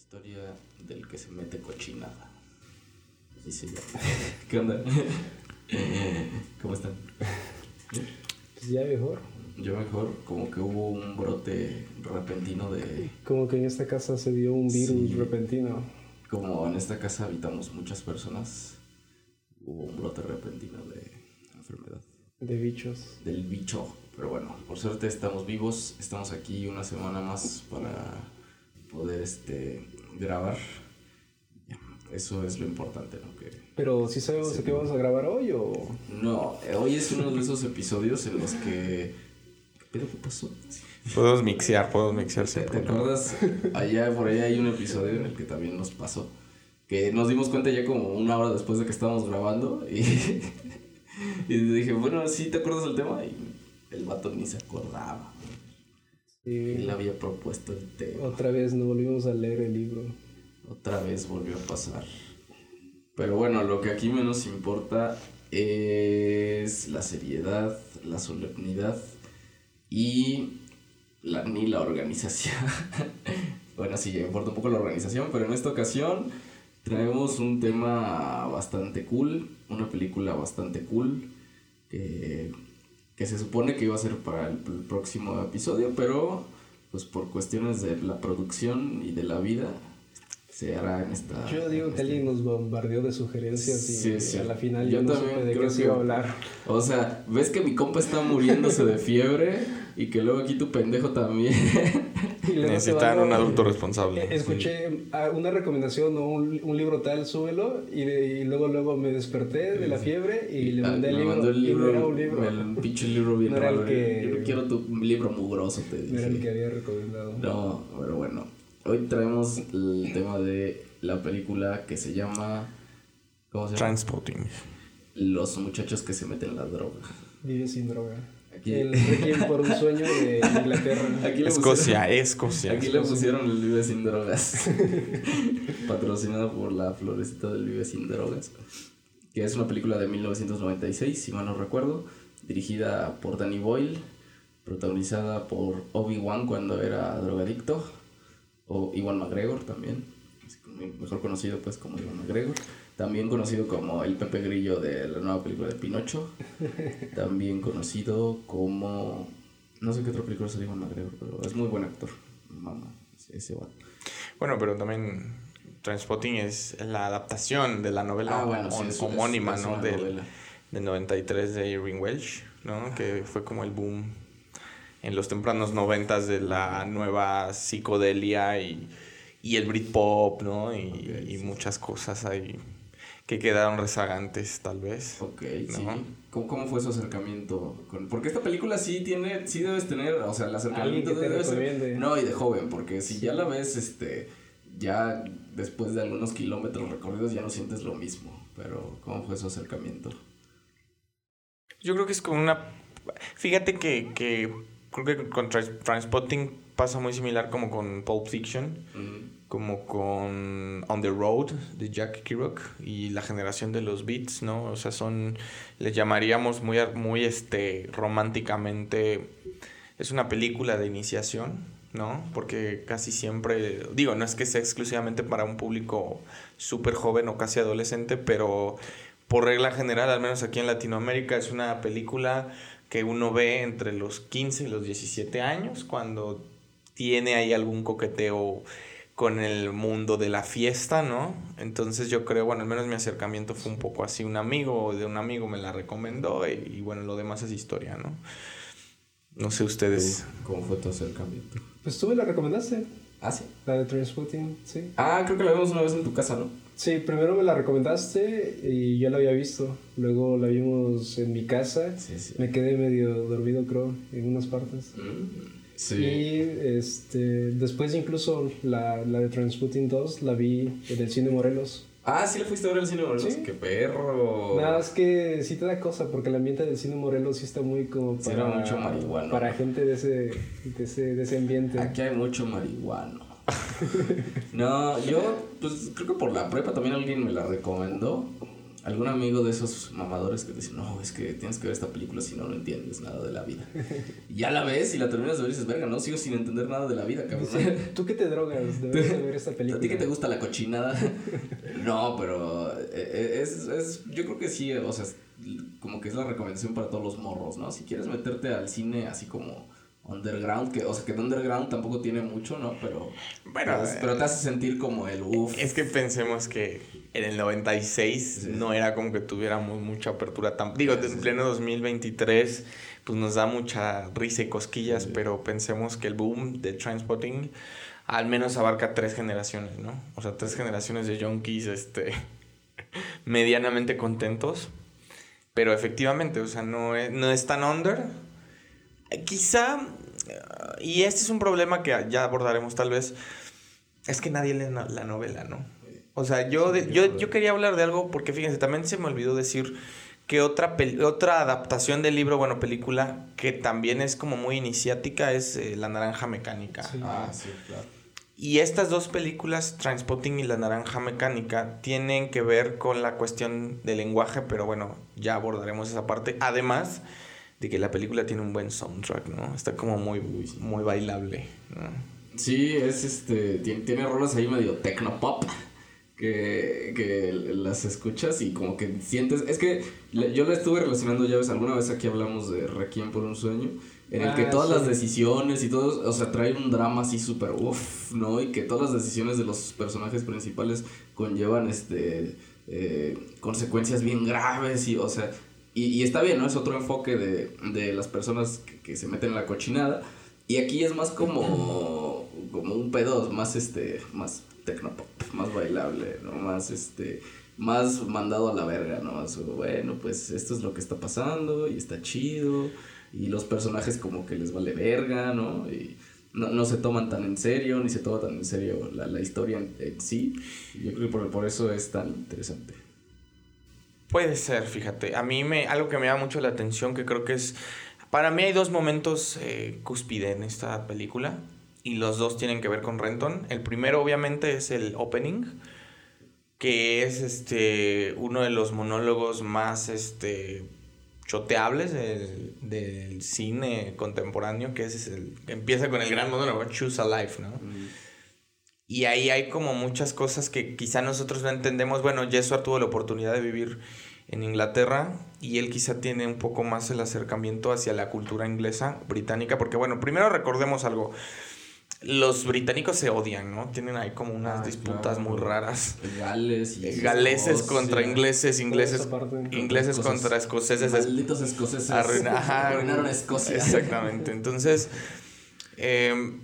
Historia del que se mete cochinada. Se llama. ¿Qué onda? ¿Cómo están? Pues ya mejor. Yo mejor, como que hubo un brote repentino de... Como que en esta casa se dio un virus Sí. repentino. Como en esta casa habitamos muchas personas, hubo un brote repentino de enfermedad. De bichos. Del bicho. Pero bueno, por suerte estamos vivos, estamos aquí una semana más para poder este, grabar. Eso es lo importante, ¿no? Que Pero si sabemos Sí. de qué vamos a grabar hoy o. No, eh, hoy es uno de esos episodios en los que... ¿Qué pedo qué pasó? Podemos mixear, podemos mixear ¿Te, te acuerdas? Allá, por allá hay un episodio en el que también nos pasó. Que nos dimos cuenta ya como una hora después de que estábamos grabando y, y dije, bueno, ¿sí te acuerdas del tema? Y el vato ni se acordaba. Sí. Él había propuesto el tema. Otra vez no volvimos a leer el libro. Otra vez volvió a pasar. Pero bueno, lo que aquí menos importa es la seriedad, la solemnidad y la, ni la organización. bueno, sí, importa un poco la organización, pero en esta ocasión traemos un tema bastante cool, una película bastante cool que, que se supone que iba a ser para el, el próximo episodio, pero pues por cuestiones de la producción y de la vida se hará en esta... Yo digo que este- alguien nos bombardeó de sugerencias y Sí, sí. a la final Yo yo, no también supe de qué se iba a hablar. O sea, ves que mi compa está muriéndose de fiebre y que luego aquí tu pendejo también. Y Necesitan un adulto Eh, responsable. Escuché ah, una recomendación o un, un libro tal, súbelo. Y, de- y luego luego me desperté de la fiebre y le mandé el Ah, Me libro. mandó el y no libro, era un libro. el pinche libro bien No era el raro. que- Yo no quiero tu libro mugroso, te No era el que dije. había recomendado. No, pero bueno. Hoy traemos el tema de la película que se llama... ¿Cómo se llama? Transporting. Los muchachos que se meten la droga. Vive sin droga. Aquí- El Requiem por un sueño de Inglaterra. Aquí le Escocia, Escocia. Aquí le pusieron el Vive sin drogas. Patrocinado por la florecita del Vive sin drogas. Que es una película de 1996, si mal no recuerdo. Dirigida por Danny Boyle. Protagonizada por Obi-Wan cuando era drogadicto. O Iwan McGregor también. Mejor conocido pues como Iwan McGregor. También conocido como el Pepe Grillo de la nueva película de Pinocho. También conocido como... No sé qué otra película salió Iwan McGregor, pero es muy buen actor. Mamá, ese, vato. Bueno, pero también Transporting es la adaptación de la novela Ah, bueno, sí, hom- es- es- homónima, es ¿no? Del, novela. del 93 de Irving Welsh, ¿no? Que fue como el boom en los tempranos noventas de la nueva psicodelia y, y el Britpop, ¿no? Y, Ok, y sí. muchas cosas ahí que quedaron rezagantes, tal vez. Ok, ¿no? sí. ¿Cómo, cómo fue su acercamiento? Con... Porque esta película sí tiene, sí debes tener, o sea, el acercamiento que te debe ser-. No, y de joven, porque si ya la ves, este, ya después de algunos kilómetros recorridos ya no sientes lo mismo. Pero, ¿cómo fue su acercamiento? Yo creo que es como una... Fíjate que, que creo que con Trans- Transpotting pasa muy similar como con Pulp Fiction, Mm, como con On the Road de Jack Kerouac y la generación de los beats, ¿no? O sea, son, le llamaríamos muy, muy este, románticamente, es una película de iniciación, ¿no? Porque casi siempre, digo, no es que sea exclusivamente para un público súper joven o casi adolescente, pero por regla general, al menos aquí en Latinoamérica, es una película que uno ve entre los 15 y los 17 años, cuando tiene ahí algún coqueteo con el mundo de la fiesta, ¿no? Entonces yo creo, bueno, al menos mi acercamiento fue un poco así, un amigo de un amigo me la recomendó y, y bueno, lo demás es historia, ¿no? No sé ustedes. ¿Cómo fue tu acercamiento? Pues tú me la recomendaste. Ah, sí. La de Transporting, sí. Ah, creo que la vimos una vez en tu casa, ¿no? Sí, primero me la recomendaste y yo la había visto. Luego la vimos en mi casa. Sí, sí. Me quedé medio dormido, creo, en unas partes. Mm, Y Sí. este, después incluso la, la de Transputin 2 la vi en el cine Morelos. Ah, sí le fuiste a ver al cine Morelos. Sí. ¡Qué perro! Nada más que sí te da cosa porque el ambiente del cine Morelos sí está muy como Sí, para, era mucho marihuano. para gente de ese, de ese, de ese ambiente. Aquí hay mucho marihuano. no, yo, pues creo que por la prepa también alguien me la recomendó. Algún amigo de esos mamadores que te dicen, no, es que tienes que ver esta película si no lo entiendes nada de la vida. Y ya la ves y la terminas de ver y dices, verga, no sigo sin entender nada de la vida, cabrón. ¿Tú qué te drogas de ver, esta película? ¿A ti que te gusta la cochinada? no, pero eh, eh, es, es, yo creo que sí, o sea, como que es la recomendación para todos los morros, ¿no? Si quieres meterte al cine así como underground, que, o sea, que de underground tampoco tiene mucho, ¿no? Pero, Bueno, pero, pero te hace sentir como el uff. Es que pensemos que en el 96 no era como que tuviéramos mucha apertura tan... Digo, Sí, sí, en sí. pleno 2023 pues nos da mucha risa y cosquillas, pero pensemos que el boom de Transpotting al menos abarca tres generaciones, ¿no? O sea, tres generaciones de junkies, este, medianamente contentos. Pero efectivamente, o sea, no es, no es tan under. Eh, Quizá, y este es un problema que ya abordaremos tal vez, es que nadie lee la novela, ¿no? O sea, yo, yo, yo quería hablar de algo porque fíjense, también se me olvidó decir que otra, otra adaptación del libro, bueno, película, que también es como muy iniciática, es eh, La Naranja Mecánica. Sí. Ah, sí, claro. Y estas dos películas, Transpotting y La Naranja Mecánica, tienen que ver con la cuestión del lenguaje, pero bueno, ya abordaremos esa parte. Además de que la película tiene un buen soundtrack, ¿no? Está como muy, muy bailable, ¿no? Sí, es este. Tiene, tiene rolas ahí medio tecnopop. Que, que las escuchas y como que sientes. Es que yo la estuve relacionando, ya ves, alguna vez aquí hablamos de Requiem por un sueño. En el que Ah, todas sí. las decisiones y todo, o sea, trae un drama así súper uff, ¿no? Y que todas las decisiones de los personajes principales conllevan este eh, consecuencias bien graves y, o sea, y, y está bien, ¿no? Es otro enfoque de, de las personas que, que se meten en la cochinada. Y aquí es más como, como un pedo más este, más tecnopop, más bailable, ¿no? Más este, más mandado a la verga, ¿no? Más, bueno, pues esto es lo que está pasando y está chido. Y los personajes como que les vale verga, ¿no? Y no, no se toman tan en serio, ni se toma tan en serio la, la historia en, sí. Yo creo que por, por eso es tan interesante. Puede ser, fíjate. A mí me, algo que me llama mucho la atención, que creo que es... Para mí hay dos momentos eh, cúspide en esta película. Y los dos tienen que ver con Renton. El primero, obviamente, es el opening. Que es este uno de los monólogos más este choteables del, del cine contemporáneo. Que es el, que empieza con el gran monólogo, Choose a Life, ¿no? Y ahí hay como muchas cosas que quizá nosotros no entendemos. Bueno, Jesús tuvo la oportunidad de vivir en Inglaterra y él quizá tiene un poco más el acercamiento hacia la cultura inglesa, británica, porque bueno, primero recordemos algo. Los británicos se odian, ¿no? Tienen ahí como unas disputas claro. muy raras. Gales y Galeses Escocia. contra ingleses, ingleses, ingleses contra escoceses. es- Malditos escoceses. Arruina- ajá. Arruinaron Escocia. Exactamente. Entonces, eh,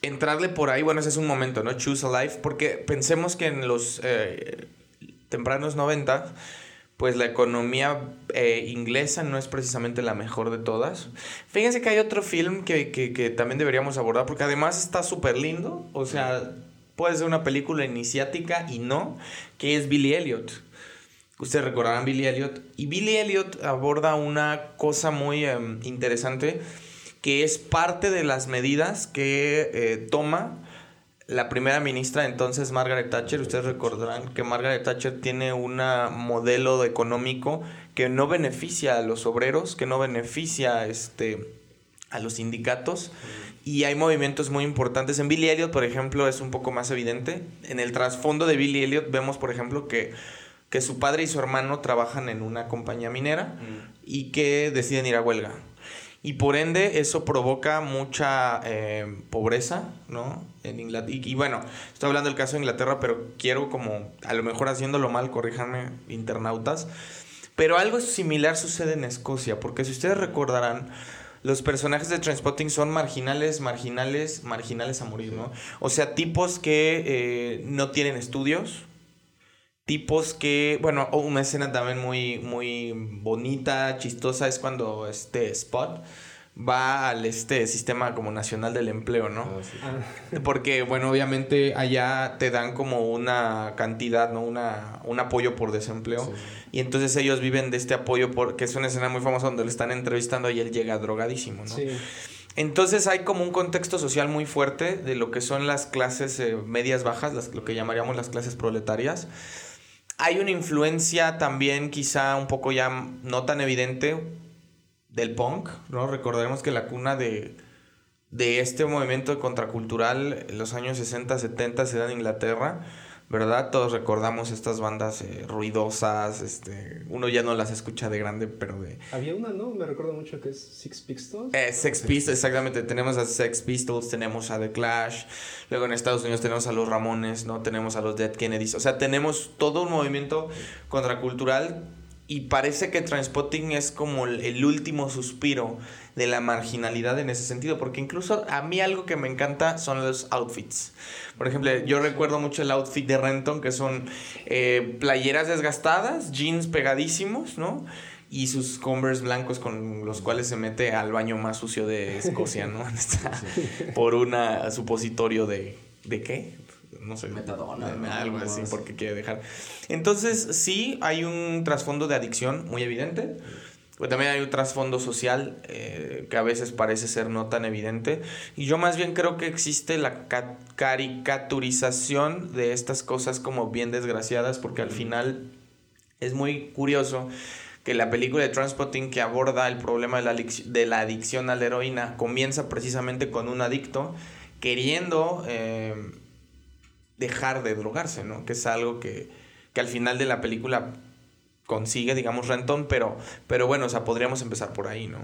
entrarle por ahí, bueno, ese es un momento, ¿no? Choose a life, porque pensemos que en los eh, tempranos 90, pues la economía eh, inglesa no es precisamente la mejor de todas. Fíjense que hay otro film que, que, también deberíamos abordar, porque además está súper lindo, o sea, puede ser una película iniciática y no, que es Billy Elliot. Ustedes recordarán Billy Elliot. Y Billy Elliot aborda una cosa muy em, interesante que es parte de las medidas que eh, toma la primera ministra entonces Margaret Thatcher. Ustedes recordarán que Margaret Thatcher tiene un modelo económico que no beneficia a los obreros, que no beneficia este, a los sindicatos. Y hay movimientos muy importantes. En Billy Elliot, por ejemplo, es un poco más evidente. En el trasfondo de Billy Elliot vemos, por ejemplo, que, que su padre y su hermano trabajan en una compañía minera y que deciden ir a huelga. Y por ende eso provoca mucha eh, pobreza, ¿no? En Inglaterra. Y, y bueno, estoy hablando del caso de Inglaterra, pero quiero como, a lo mejor haciéndolo mal, corríjanme internautas. Pero algo similar sucede en Escocia, porque si ustedes recordarán, los personajes de Transpotting son marginales, marginales, marginales a morir, ¿no? O sea, tipos que eh, no tienen estudios, tipos que, bueno, una escena también muy, muy bonita, chistosa, es cuando este Spot va al este sistema como nacional del empleo, ¿no? Ah, sí. Ah, Porque, bueno, obviamente allá te dan como una cantidad, ¿no? Una, un apoyo por desempleo. Sí. Y entonces ellos viven de este apoyo, por, que es una escena muy famosa donde le están entrevistando y él llega drogadísimo, ¿no? sí. Entonces hay como un contexto social muy fuerte de lo que son las clases eh, medias bajas, las, lo que llamaríamos las clases proletarias. Hay una influencia también quizá un poco ya no tan evidente del punk, ¿no? Recordaremos que la cuna de, de este movimiento contracultural en los años 60, 70 se da en Inglaterra ¿verdad? Todos recordamos estas bandas eh, ruidosas, este, uno ya no las escucha de grande, pero de... Había una, ¿no? Me recuerdo mucho que es Six Pistols. Eh, Sex Pistols, exactamente, tenemos a Sex Pistols, tenemos a The Clash, luego en Estados Unidos tenemos a los Ramones, ¿no? Tenemos a los Dead Kennedys, o sea, tenemos todo un movimiento contracultural y parece que Transpotting es como el último suspiro de la marginalidad en ese sentido, porque incluso a mí algo que me encanta son los outfits. Por ejemplo, yo recuerdo mucho el outfit de Renton, que son eh, playeras desgastadas, jeans pegadísimos, ¿no? Y sus Converse blancos con los cuales se mete al baño más sucio de Escocia, ¿no? Por una supositorio de... ¿De qué? no sé. Metadona. algo así, porque quiere dejar. Entonces, sí, hay un trasfondo de adicción muy evidente. Pues también hay un trasfondo social eh, que a veces parece ser no tan evidente. Y yo más bien creo que existe la caricaturización de estas cosas como bien desgraciadas, porque al final es muy curioso que la película de Transpotting que aborda el problema de la, de la adicción a la heroína comienza precisamente con un adicto queriendo eh, dejar de drogarse, ¿no? Que es algo que, que al final de la película consigue, digamos, Renton, pero, pero bueno, o sea, podríamos empezar por ahí, ¿no?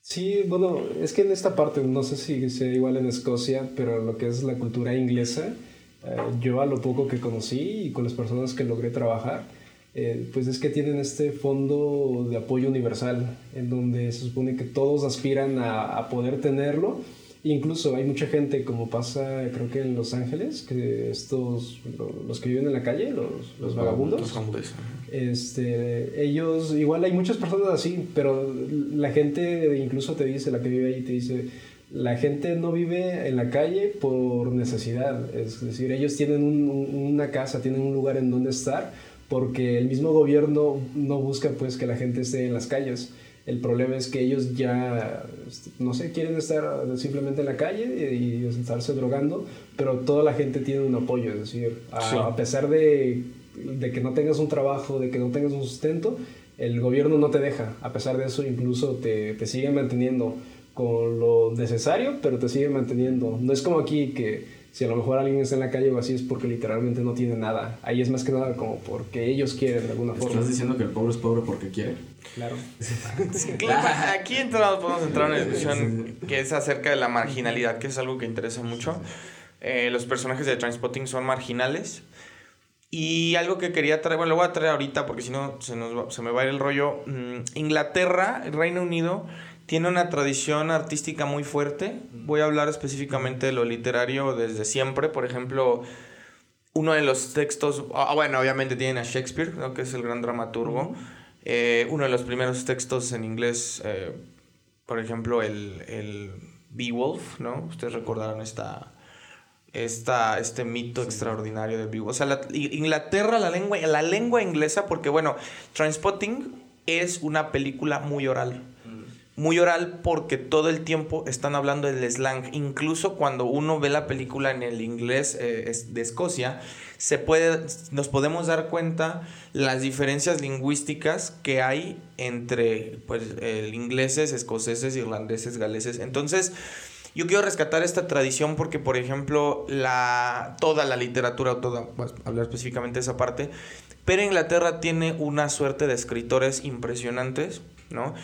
Sí, bueno, es que en esta parte, no sé si sea igual en Escocia, pero lo que es la cultura inglesa, eh, yo a lo poco que conocí y con las personas que logré trabajar, eh, pues es que tienen este fondo de apoyo universal, en donde se supone que todos aspiran a, a poder tenerlo Incluso hay mucha gente, como pasa creo que en Los Ángeles, que estos, los que viven en la calle, los, los vagabundos, este, ellos, igual hay muchas personas así, pero la gente incluso te dice, la que vive ahí te dice, la gente no vive en la calle por necesidad, es decir, ellos tienen una casa, tienen un lugar en donde estar, porque el mismo gobierno no busca pues que la gente esté en las calles. El problema es que ellos ya, este, no sé, quieren estar simplemente en la calle y, estarse drogando, pero toda la gente tiene un apoyo, es decir, a, pesar de, de, que no tengas un trabajo, de que no tengas un sustento, el gobierno no te deja. A pesar de eso, incluso te, te sigue manteniendo con lo necesario, pero te sigue manteniendo. No es como aquí que si a lo mejor alguien está en la calle o así es porque literalmente no tiene nada. Ahí es más que nada como porque ellos quieren de alguna forma. ¿Estás diciendo que el pobre es pobre porque quiere? Claro. Aquí entramos, podemos entrar en una discusión que es acerca de la marginalidad, que es algo que interesa mucho. Eh, los personajes de Transpotting son marginales. Y algo que quería traer, bueno, lo voy a traer ahorita porque si no se, nos se me va a ir el rollo. Mm, Inglaterra, Reino Unido, tiene una tradición artística muy fuerte. Voy a hablar específicamente de lo literario desde siempre. Por ejemplo, uno de los textos, ah, bueno, obviamente tienen a Shakespeare, que es el gran dramaturgo. Eh, uno de los primeros textos en inglés, eh, por ejemplo, el, el Beowulf, ¿no? Ustedes recordarán esta, esta, este mito extraordinario del Beowulf. O sea, Inglaterra, la lengua, la lengua inglesa, porque bueno, Transpotting es una película muy oral muy oral porque todo el tiempo están hablando del slang. Incluso cuando uno ve la película en el inglés eh, de Escocia, se puede, nos podemos dar cuenta las diferencias lingüísticas que hay entre pues, ingleses, escoceses, irlandeses, galeses. Entonces, yo quiero rescatar esta tradición porque, por ejemplo, la, toda la literatura, toda, hablar específicamente de esa parte, pero Inglaterra tiene una suerte de escritores impresionantes, ¿no?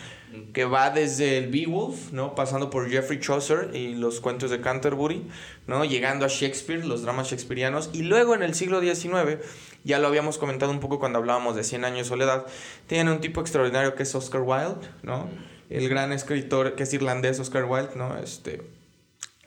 Que va desde el Beowulf, ¿no? Pasando por Geoffrey Chaucer y los cuentos de Canterbury, ¿no? Llegando a Shakespeare, los dramas shakespearianos, y luego en el siglo XIX, ya lo habíamos comentado un poco cuando hablábamos de Cien años de soledad, tienen un tipo extraordinario que es Oscar Wilde, ¿no? El gran escritor que es irlandés, Oscar Wilde, ¿no? Este...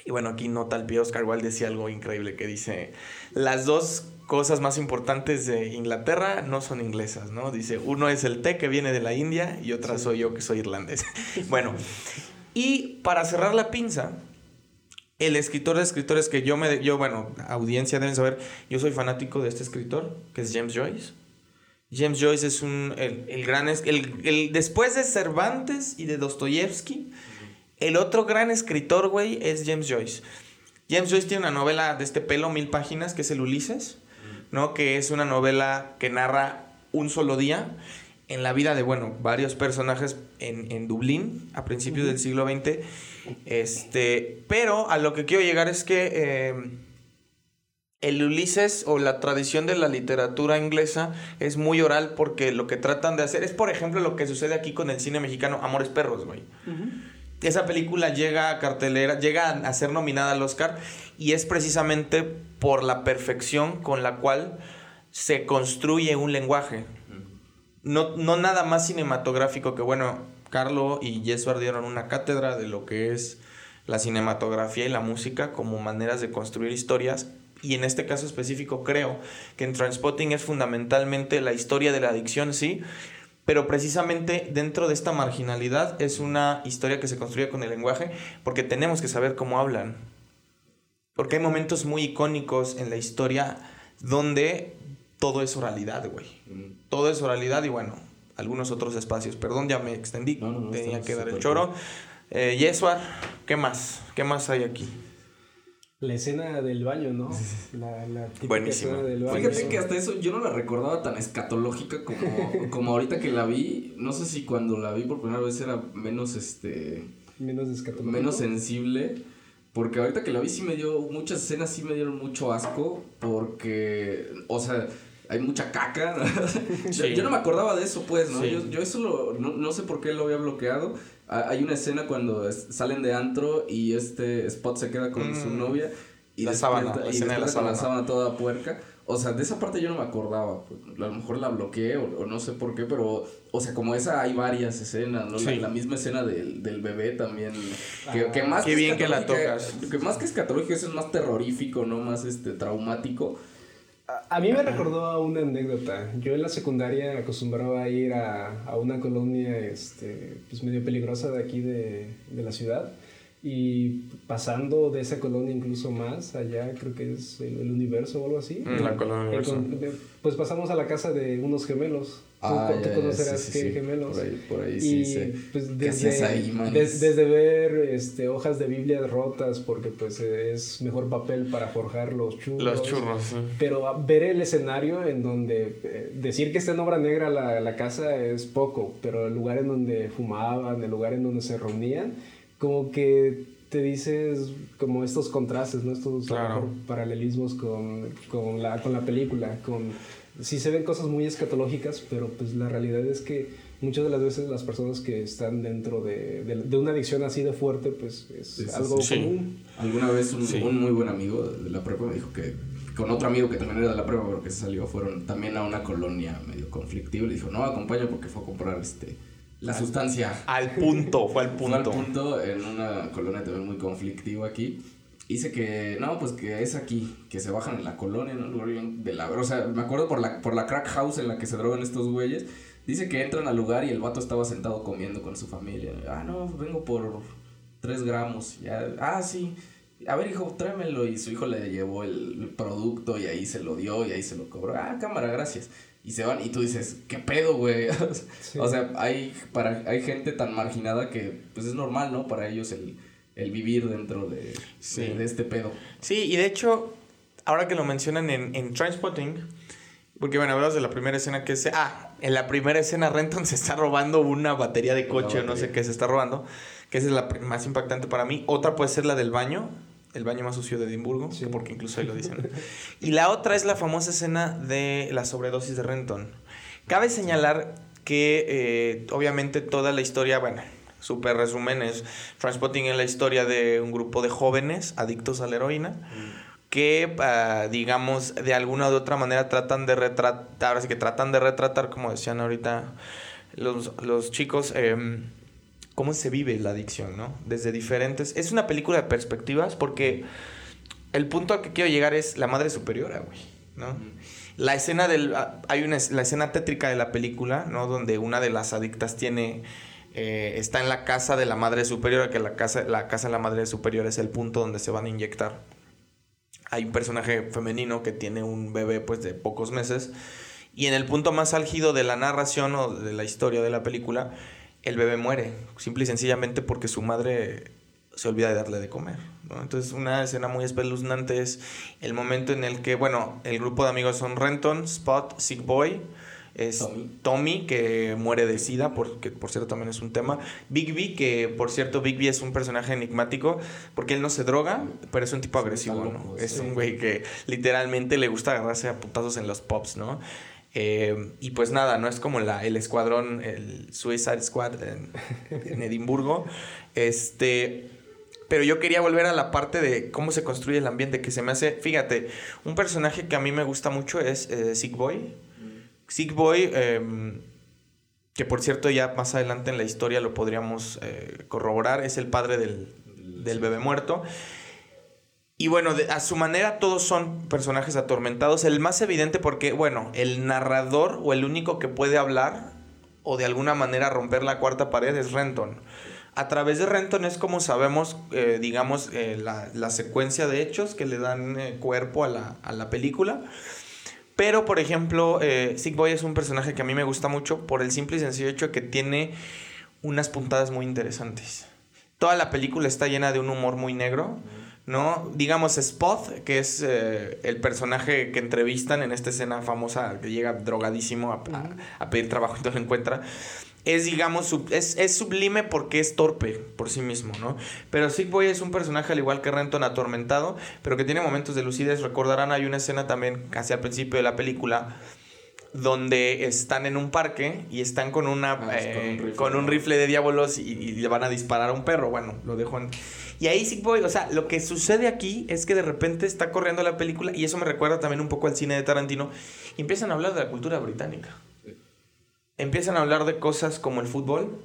Y bueno, aquí nota al pie, Oscar Wilde decía algo increíble que dice, las dos cosas más importantes de Inglaterra no son inglesas, ¿no? Dice, uno es el té que viene de la India y otra soy yo que soy irlandés. bueno, y para cerrar la pinza, el escritor de escritores que yo me, yo, bueno, audiencia deben saber, yo soy fanático de este escritor, que es James Joyce. James Joyce es un, el, el gran, el, el, después de Cervantes y de Dostoyevsky, el otro gran escritor, güey, es James Joyce. James Joyce tiene una novela de este pelo, mil páginas, que es el Ulises. ¿No? Que es una novela que narra un solo día en la vida de, bueno, varios personajes en, en Dublín a principios del siglo XX. Este, pero a lo que quiero llegar es que eh, el Ulises o la tradición de la literatura inglesa es muy oral porque lo que tratan de hacer es, por ejemplo, lo que sucede aquí con el cine mexicano, Amores Perros, güey. Esa película llega a cartelera, llega a ser nominada al Oscar y es precisamente por la perfección con la cual se construye un lenguaje. No, no nada más cinematográfico que, bueno, Carlo y Jesuar dieron una cátedra de lo que es la cinematografía y la música como maneras de construir historias y en este caso específico creo que en Transpotting es fundamentalmente la historia de la adicción, sí, pero precisamente dentro de esta marginalidad es una historia que se construye con el lenguaje porque tenemos que saber cómo hablan. Porque hay momentos muy icónicos en la historia donde todo es oralidad, güey. Todo es oralidad y bueno, algunos otros espacios. Perdón, ya me extendí. Tenía que dar el choro. Eh, Yesuar, ¿qué más? ¿Qué más hay aquí? La escena del baño, ¿no? La, la típica escena del baño. Fíjate que hasta eso yo no la recordaba tan escatológica como, como ahorita que la vi. No sé si cuando la vi por primera vez era menos este. Menos escatológico. Menos sensible. Porque ahorita que la vi sí me dio. Muchas escenas sí me dieron mucho asco. Porque. O sea. Hay mucha caca. yo, no me acordaba de eso, pues, ¿no? Yo, yo, eso lo, no, no sé por qué lo había bloqueado. Hay una escena cuando salen de antro y este Spot se queda con su mm. novia y la sábana, la y de la sábana. toda puerca. O sea, de esa parte yo no me acordaba. Pues, a lo mejor la bloqueé o, no sé por qué, pero, o sea, como esa hay varias escenas, ¿no? La, misma escena del, del bebé también. Que, que más qué bien que la tocas. Que más que escatológico, eso es más terrorífico, ¿no? Más este traumático. A mí me recordó a una anécdota. Yo en la secundaria acostumbraba ir a, a una colonia este, pues medio peligrosa de aquí de, de, la ciudad. Y pasando de esa colonia incluso más, allá creo que es el, universo o algo así. Mm, la colonia Pues pasamos a la casa de unos gemelos. Ah, tú, conocerás qué gemelos. Por ahí, sí. Pues desde, ahí, desde ver este, hojas de Biblia rotas, porque pues es mejor papel para forjar los churros. Los churros, sí. Pero ver el escenario en donde eh, decir que está en obra negra la, la casa es poco, pero el lugar en donde fumaban, el lugar en donde se reunían, como que te dices como estos contrastes, ¿no? estos paralelismos con, con, la, con la película, con sí se ven cosas muy escatológicas, pero pues la realidad es que muchas de las veces las personas que están dentro de, de, una adicción así de fuerte, pues es, algo común. Alguna vez un, muy buen amigo de la prepa me dijo que con otro amigo que también era de la prepa, pero que se salió, fueron también a una colonia medio conflictiva. Le dijo, no, acompaña porque fue a comprar este la sustancia. Al punto, fue al punto. Fue al punto en una colonia también muy conflictiva aquí. Dice que, no, pues que es aquí, que se bajan en la colonia, ¿no? De la, o sea, me acuerdo por la, por la crack house en la que se drogan estos güeyes. Dice que entran al lugar y el vato estaba sentado comiendo con su familia. Ah, no, vengo por tres gramos. Ya, ah, sí. A ver, hijo, tráemelo. Y su hijo le llevó el, producto y ahí se lo dio y ahí se lo cobró. Ah, cámara, gracias. Y se van y tú dices, ¿qué pedo, güey? O sea, hay, para, hay gente tan marginada que pues es normal, ¿no? Para ellos el el vivir dentro de, de, este pedo. Sí, y de hecho, ahora que lo mencionan en, en Transpotting, porque bueno, hablas de la primera escena que es... Ah, en la primera escena Renton se está robando una batería de coche, no sé qué se está robando, que esa es la más impactante para mí. Otra puede ser la del baño, el baño más sucio de Edimburgo, porque incluso ahí lo dicen. y la otra es la famosa escena de la sobredosis de Renton. Cabe señalar que eh, obviamente toda la historia, bueno, super resumen es Transpotting en la historia de un grupo de jóvenes adictos a la heroína. que ah, digamos de alguna u otra manera tratan de retratar, así que tratan de retratar, como decían ahorita los, los chicos, em, cómo se vive la adicción, ¿no? Desde diferentes... Es una película de perspectivas porque el punto al que quiero llegar es la madre superiora, güey, ¿no? La escena del... Ah, hay una... La escena tétrica de la película, ¿no? Donde una de las adictas tiene eh, está en la casa de la madre superior, que la casa, la casa de la madre superior es el punto donde se van a inyectar. Hay un personaje femenino que tiene un bebé pues de pocos meses y en el punto más álgido de la narración o de la historia de la película, el bebé muere, simple y sencillamente porque su madre se olvida de darle de comer. Entonces una escena muy espeluznante es el momento en el que, bueno, el grupo de amigos son Renton, Spot, Sick Boy, es Tommy. que muere de sida, porque por cierto también es un tema. Bigby, que por cierto Bigby es un personaje enigmático, porque él no se droga, pero es un tipo agresivo, ¿no? Es un güey que literalmente le gusta agarrarse a putazos en los pops, ¿no? Eh, y pues nada, no es como la, el escuadrón, el Suicide Squad en, en Edimburgo. Este, pero yo quería volver a la parte de cómo se construye el ambiente, que se me hace, fíjate, un personaje que a mí me gusta mucho es eh, Sick Boy. Sick Boy, em, que por cierto ya más adelante en la historia lo podríamos eh, corroborar, es el padre del, del bebé muerto. Y bueno, a su manera todos son personajes atormentados. El más evidente porque, bueno, el narrador o el único que puede hablar o de alguna manera romper la cuarta pared es Renton a través de Renton es como sabemos, eh, digamos, eh, la, secuencia de hechos que le dan eh, cuerpo a la, película. Pero, por ejemplo, Sick Boy es un personaje que a mí me gusta mucho por el simple y sencillo hecho de que tiene unas puntadas muy interesantes. Toda la película está llena de un humor muy negro, ¿no? Digamos, Spot, que es el personaje que entrevistan en esta escena famosa que llega drogadísimo a, a pedir trabajo y no lo encuentra es, digamos, es, es, sublime porque es torpe por sí mismo, ¿no? Pero Sick Boy es un personaje al igual que Renton atormentado, pero que tiene momentos de lucidez. Recordarán, hay una escena también casi al principio de la película donde están en un parque y están con una ah, con, un eh, rifle, de diábolos y, le van a disparar a un perro. Bueno, lo dejo en... Y ahí Sick Boy, o sea, lo que sucede aquí es que de repente está corriendo la película y eso me recuerda también un poco al cine de Tarantino. Y empiezan a hablar de la cultura británica. Empiezan a hablar de cosas como el fútbol,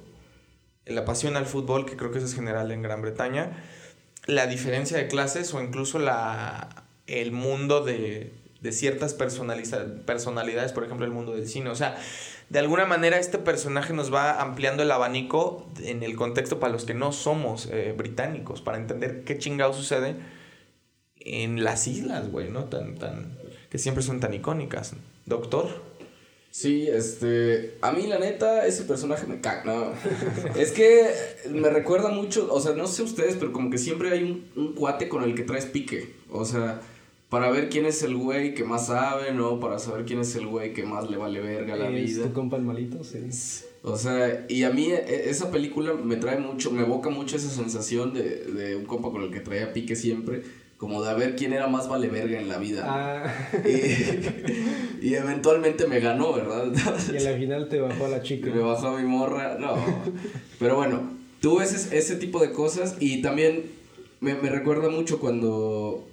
la pasión al fútbol, que creo que eso es general en Gran Bretaña, la diferencia de clases o incluso la, el mundo de, de ciertas personalidades, por ejemplo el mundo del cine. O sea, de alguna manera este personaje nos va ampliando el abanico en el contexto para los que no somos eh, británicos, para entender qué chingado sucede en las islas, güey, ¿no? Tan, tan, que siempre son tan icónicas. Doctor. Sí, este. A mí, la neta, ese personaje me caga. No. es que me recuerda mucho. O sea, no sé ustedes, pero como que siempre hay un, un cuate con el que traes pique. O sea, para ver quién es el güey que más sabe, ¿no? Para saber quién es el güey que más le vale verga la vida. ¿Tu compa el malito? Sí. O sea, y a mí e, esa película me trae mucho, me evoca mucho esa sensación de, de un compa con el que traía pique siempre como de a ver quién era más vale verga en la vida. Ah. Y, eventualmente me ganó, ¿verdad? y en la final te bajó a la chica. Me bajó a mi morra, no. Pero bueno, tú ese, ese tipo de cosas y también me, me recuerda mucho cuando,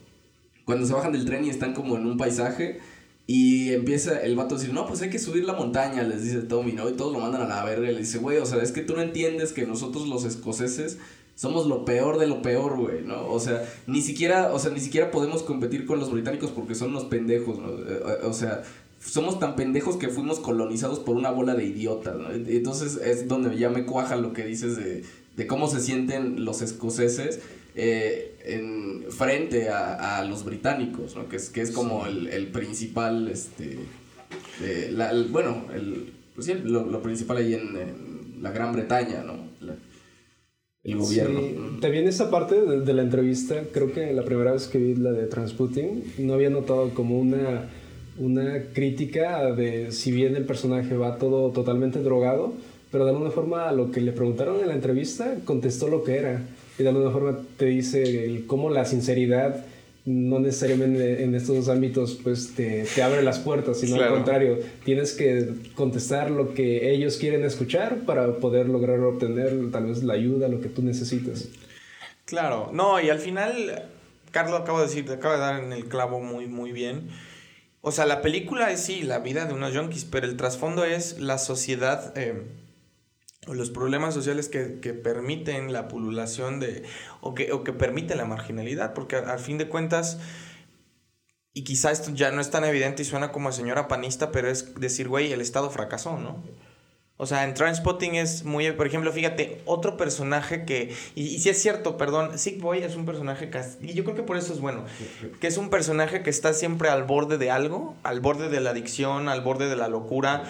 cuando se bajan del tren y están como en un paisaje. Y empieza el vato a decir, no, pues hay que subir la montaña, les dice Tommy, ¿no? Y todos lo mandan a la verga y le dice, güey, o sea, es que tú no entiendes que nosotros los escoceses somos lo peor de lo peor, güey, ¿no? O sea, ni siquiera, o sea, ni siquiera podemos competir con los británicos porque son unos pendejos, ¿no? Eh, eh, o sea, somos tan pendejos que fuimos colonizados por una bola de idiotas, ¿no? Entonces es donde ya me cuaja lo que dices de, de cómo se sienten los escoceses eh, en, frente a, a, los británicos, ¿no? Que es, que es como el, el principal, este, la, bueno, el, pues sí, lo, lo principal ahí en, en la Gran Bretaña, ¿no? el gobierno. también esa parte de, la entrevista, creo que la primera vez que vi la de Transputin, no había notado como una, una crítica de si bien el personaje va todo totalmente drogado, pero de alguna forma a lo que le preguntaron en la entrevista contestó lo que era. Y de alguna forma te dice el, cómo la sinceridad no necesariamente en estos dos ámbitos pues te, te abre las puertas, sino al contrario, tienes que contestar lo que ellos quieren escuchar para poder lograr obtener tal vez la ayuda, lo que tú necesitas. Claro, no, y al final, Carlos acaba de decir, acaba de dar en el clavo muy, muy bien. O sea, la película es sí, la vida de unos junkies, pero el trasfondo es la sociedad... Eh, o los problemas sociales que, que, permiten la pululación de, o que, o que permiten la marginalidad, porque al fin de cuentas, y quizá esto ya no es tan evidente y suena como señora panista, pero es decir, güey, el Estado fracasó, ¿no? O sea, en Transpotting es muy, por ejemplo, fíjate, otro personaje que, y, si es cierto, perdón, Sick Boy es un personaje que, y yo creo que por eso es bueno, que es un personaje que está siempre al borde de algo, al borde de la adicción, al borde de la locura,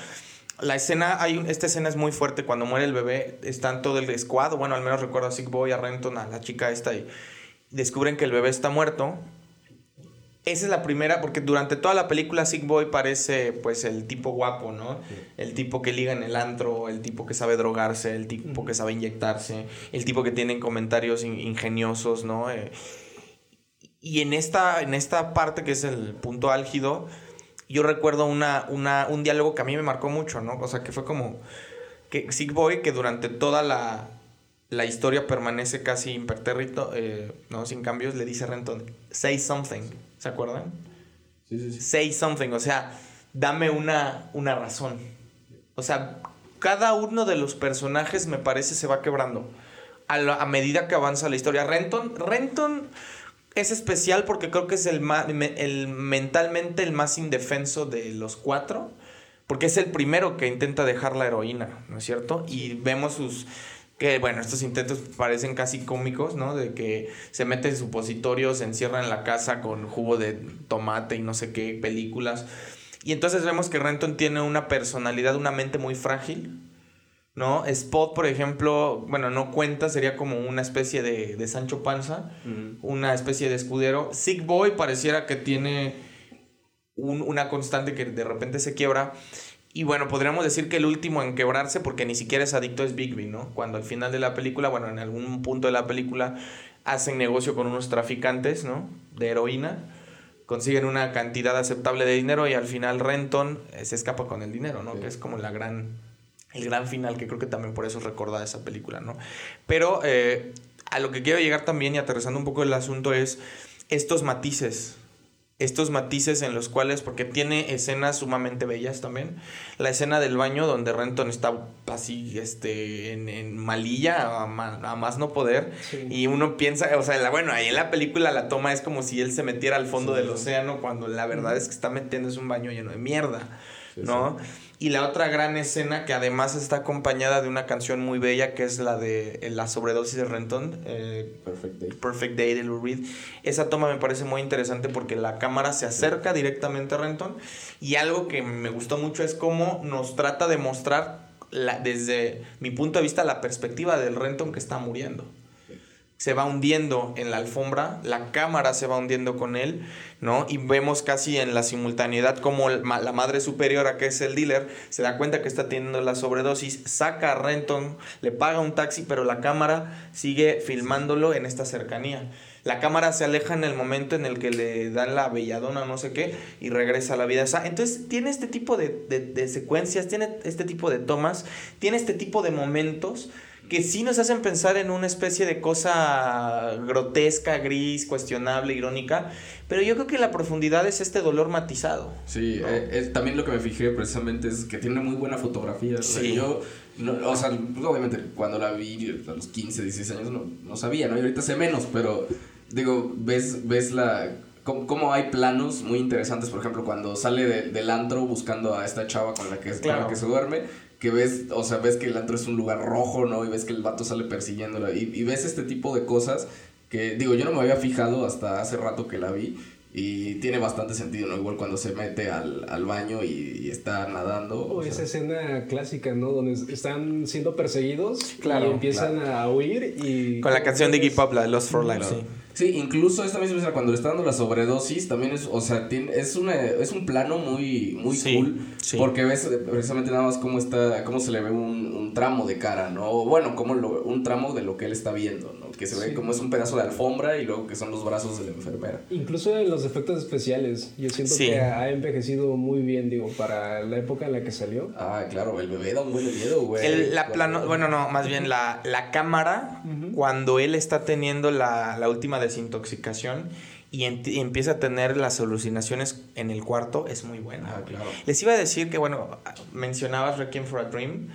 La escena, hay esta escena es muy fuerte. Cuando muere el bebé, están todo el squad, bueno, al menos recuerdo a Sick Boy, a Renton, a la chica esta, y descubren que el bebé está muerto. Esa es la primera, porque durante toda la película Sick Boy parece pues el tipo guapo, ¿no? El tipo que liga en el antro, el tipo que sabe drogarse, el tipo que sabe inyectarse, el tipo que tiene comentarios ingeniosos, ¿no? Eh, y en esta, en esta parte que es el punto álgido, yo recuerdo una, una, un diálogo que a mí me marcó mucho, ¿no? O sea, que fue como que Sick Boy, que durante toda la, la historia permanece casi impertérrito, eh, ¿no? Sin cambios, le dice a Renton, say something, ¿se acuerdan? Sí, sí, sí. Say something, o sea, dame una, una razón. O sea, cada uno de los personajes me parece se va quebrando a, a medida que avanza la historia. Renton, Renton es especial porque creo que es el, el mentalmente el más indefenso de los cuatro. Porque es el primero que intenta dejar la heroína, ¿no es cierto? Y vemos sus... Que bueno, estos intentos parecen casi cómicos, ¿no? De que se mete en supositorios, se encierra en la casa con jugo de tomate y no sé qué películas. Y entonces vemos que Renton tiene una personalidad, una mente muy frágil, ¿no? Spot, por ejemplo, bueno, no cuenta, sería como una especie de, Sancho Panza, una especie de escudero. Sick Boy pareciera que tiene una constante que de repente se quiebra. Y bueno, podríamos decir que el último en quebrarse, porque ni siquiera es adicto, es Bigby, ¿no? Cuando al final de la película, bueno, en algún punto de la película, hacen negocio con unos traficantes, ¿no? De heroína consiguen una cantidad aceptable de dinero y al final Renton eh, se escapa con el dinero, ¿no? Que es como la gran el gran final, que creo que también por eso es recordada esa película, ¿no? Pero eh, a lo que quiero llegar también y aterrizando un poco el asunto es estos matices, estos matices en los cuales, porque tiene escenas sumamente bellas también. La escena del baño donde Renton está así, este, en, malilla, a, más no poder. Y uno piensa, o sea, bueno, ahí en la película la toma es como si él se metiera al fondo del océano, cuando la verdad es que está metiéndose un baño lleno de mierda, ¿no? Y la otra gran escena que además está acompañada de una canción muy bella que es la de eh, la sobredosis de Renton, eh, Perfect, Day. Perfect Day de Lou Reed. Esa toma me parece muy interesante porque la cámara se acerca directamente a Renton y algo que me gustó mucho es cómo nos trata de mostrar la, desde mi punto de vista la perspectiva del Renton que está muriendo se va hundiendo en la alfombra, la cámara se va hundiendo con él, ¿no? Y vemos casi en la simultaneidad como la madre superiora, que es el dealer, se da cuenta que está teniendo la sobredosis, saca a Renton, le paga un taxi, pero la cámara sigue filmándolo en esta cercanía. La cámara se aleja en el momento en el que le dan la belladona, no sé qué, y regresa a la vida. Entonces tiene este tipo de, de secuencias, tiene este tipo de tomas, tiene este tipo de momentos que sí nos hacen pensar en una especie de cosa grotesca, gris, cuestionable, irónica, pero yo creo que la profundidad es este dolor matizado. Sí, eh, también lo que me fijé precisamente es que tiene muy buena fotografía. Sí. yo, o sea, pues, obviamente cuando la vi a los 15, 16 años no, no sabía, ¿no? Y ahorita sé menos, pero digo, ves, ves la cómo, hay planos muy interesantes, por ejemplo, cuando sale del antro buscando a esta chava con la que, con la que se duerme, que ves, o sea, ves que el antro es un lugar rojo, ¿no? Y ves que el vato sale persiguiéndola. Y, y ves este tipo de cosas que, digo, yo no me había fijado hasta hace rato que la vi. Y tiene bastante sentido, ¿no? Igual cuando se mete al, al baño y, está nadando. O, esa escena clásica, ¿no? Donde están siendo perseguidos claro, y empiezan a huir y... Con la canción de Iggy Pop, la de Lost for Life, sí. Sí, incluso esta misma escena cuando le está dando la sobredosis también es, o sea, tiene, es una es un plano muy muy cool porque ves precisamente nada más cómo está cómo se le ve un, un tramo de cara, ¿no? bueno, como lo, un tramo de lo que él está viendo, ¿no? Que se ve como es un pedazo de alfombra y luego que son los brazos de la enfermera. Incluso en los efectos especiales, yo siento que ha envejecido muy bien, digo, para la época en la que salió. Ah, claro, el bebé da un buen miedo, güey. la plano, bueno, no, más bien la, la cámara cuando él está teniendo la, la última desintoxicación y, empieza a tener las alucinaciones en el cuarto, es muy buena. Ah, claro. Les iba a decir que, bueno, mencionabas Requiem for a Dream.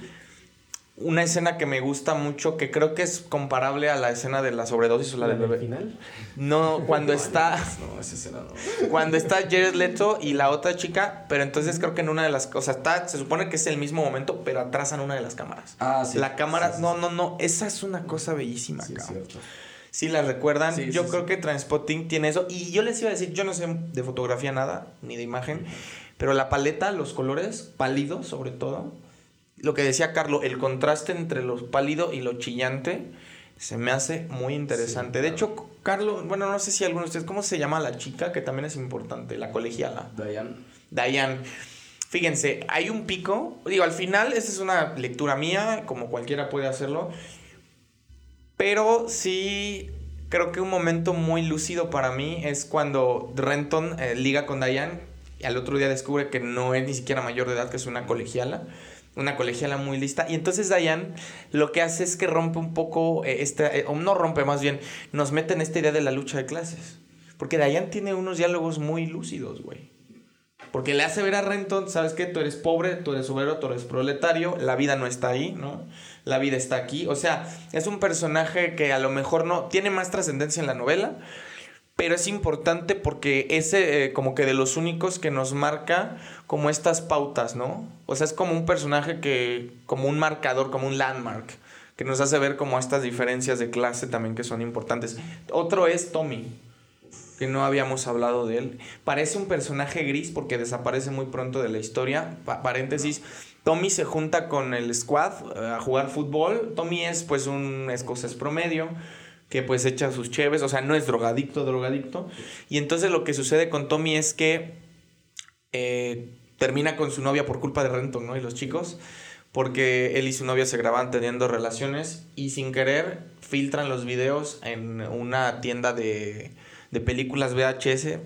Una escena que me gusta mucho, que creo que es comparable a la escena de la sobredosis o la, del bebé. final? No, cuando está. No, esa escena no. Cuando está Jared Leto y la otra chica, pero entonces creo que en una de las cosas. Está, se supone que es el mismo momento, pero atrasan una de las cámaras. Ah, sí. La cámara. no, no, no. Esa es una cosa bellísima, sí, cierto si la recuerdan. yo creo que Transpotting tiene eso. Y yo les iba a decir, yo no sé de fotografía nada, ni de imagen, pero la paleta, los colores, pálidos sobre todo, lo que decía Carlos, el contraste entre lo pálido y lo chillante se me hace muy interesante. De hecho, Carlos, bueno, no sé si alguno de ustedes, ¿cómo se llama la chica? Que también es importante, la colegiala. Diane. Diane. Fíjense, hay un pico. Digo, al final, esta es una lectura mía, como cualquiera puede hacerlo. Pero sí creo que un momento muy lúcido para mí es cuando Renton eh, liga con Diane y al otro día descubre que no es ni siquiera mayor de edad, que es una colegiala una colegiala muy lista. Y entonces Diane lo que hace es que rompe un poco, eh, este, eh, o no rompe más bien, nos mete en esta idea de la lucha de clases. Porque Diane tiene unos diálogos muy lúcidos, güey. Porque le hace ver a Renton, ¿sabes qué? Tú eres pobre, tú eres obrero, tú eres proletario, la vida no está ahí, ¿no? La vida está aquí. O sea, es un personaje que a lo mejor no tiene más trascendencia en la novela, pero es importante porque es eh, como que de los únicos que nos marca como estas pautas, ¿no? O sea, es como un personaje que, como un marcador, como un landmark, que nos hace ver como estas diferencias de clase también que son importantes. Otro es Tommy, que no habíamos hablado de él. Parece un personaje gris porque desaparece muy pronto de la historia. paréntesis, Tommy se junta con el squad eh, a jugar fútbol. Tommy es pues un escocés promedio que pues echa sus cheves, o sea, no es drogadicto, drogadicto. Y entonces lo que sucede con Tommy es que eh, termina con su novia por culpa de Renton, ¿no? Y los chicos, porque él y su novia se graban teniendo relaciones y sin querer filtran los videos en una tienda de, de películas VHS,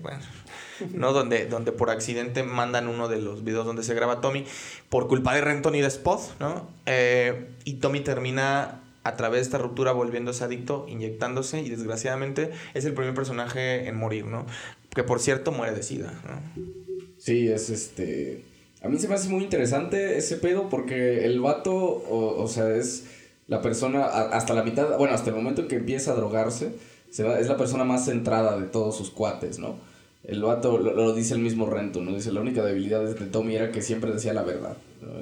¿no? Donde, donde por accidente mandan uno de los videos donde se graba Tommy por culpa de Renton y de Spot, ¿no? Eh, y Tommy termina a través de esta ruptura volviéndose adicto, inyectándose y desgraciadamente es el primer personaje en morir, ¿no? Que por cierto muere de sida. Sí, es este... A mí se me hace muy interesante ese pedo porque el vato, o, sea, es la persona hasta la mitad, bueno, hasta el momento en que empieza a drogarse, se va, es la persona más centrada de todos sus cuates, ¿no? El vato lo, dice el mismo Rento, ¿no? Dice, la única debilidad de Tommy era que siempre decía la verdad.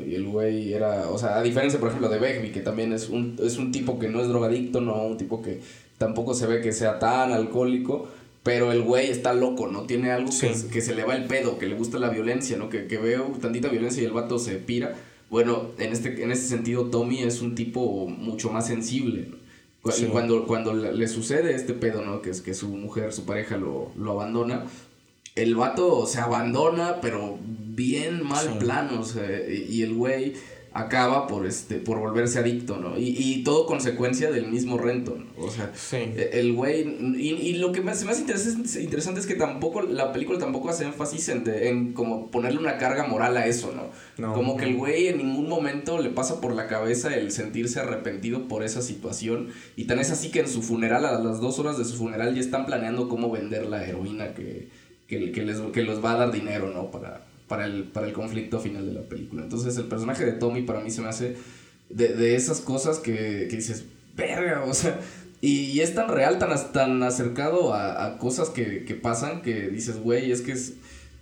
Y el güey era, o sea, a diferencia, por ejemplo, de Begbie, que también es un, es un tipo que no es drogadicto, no, un tipo que tampoco se ve que sea tan alcohólico, pero el güey está loco, ¿no? Tiene algo que, que, se le va el pedo, que le gusta la violencia, ¿no? Que, que veo tantita violencia y el vato se pira. Bueno, en este, en este sentido, Tommy es un tipo mucho más sensible, Y cuando, cuando le sucede este pedo, ¿no? Que es que su mujer, su pareja lo, lo abandona, el vato se abandona, pero bien mal plano, o sea, y el güey acaba por este por volverse adicto, ¿no? Y, y todo consecuencia del mismo Renton, o sea, e, el güey y, y, lo que más, más interesante, interesante, es que tampoco la película tampoco hace énfasis en, en como ponerle una carga moral a eso, ¿no? como que el güey en ningún momento le pasa por la cabeza el sentirse arrepentido por esa situación y tan es así que en su funeral a las dos horas de su funeral ya están planeando cómo vender la heroína que que, que, les, que los va a dar dinero, ¿no? Para, para, el, para el conflicto final de la película. Entonces el personaje de Tommy para mí se me hace de, de esas cosas que, que, dices, verga, o sea, y, es tan real, tan, tan acercado a, a cosas que, que, pasan que dices, güey, es que es...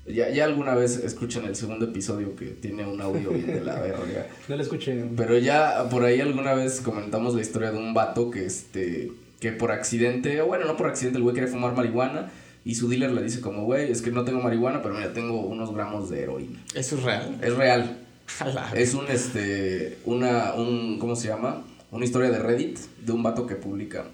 Ya, ya alguna vez escuchan el segundo episodio que tiene un audio bien de la verga. No lo escuché. Pero ya por ahí alguna vez comentamos la historia de un vato que este que por accidente, bueno, no por accidente, el güey quiere fumar marihuana y su dealer le dice como, güey, es que no tengo marihuana, pero mira, tengo unos gramos de heroína. ¿Eso es real? Es real. es un, este, una, un, ¿cómo se llama? Una historia de Reddit de un vato que publica.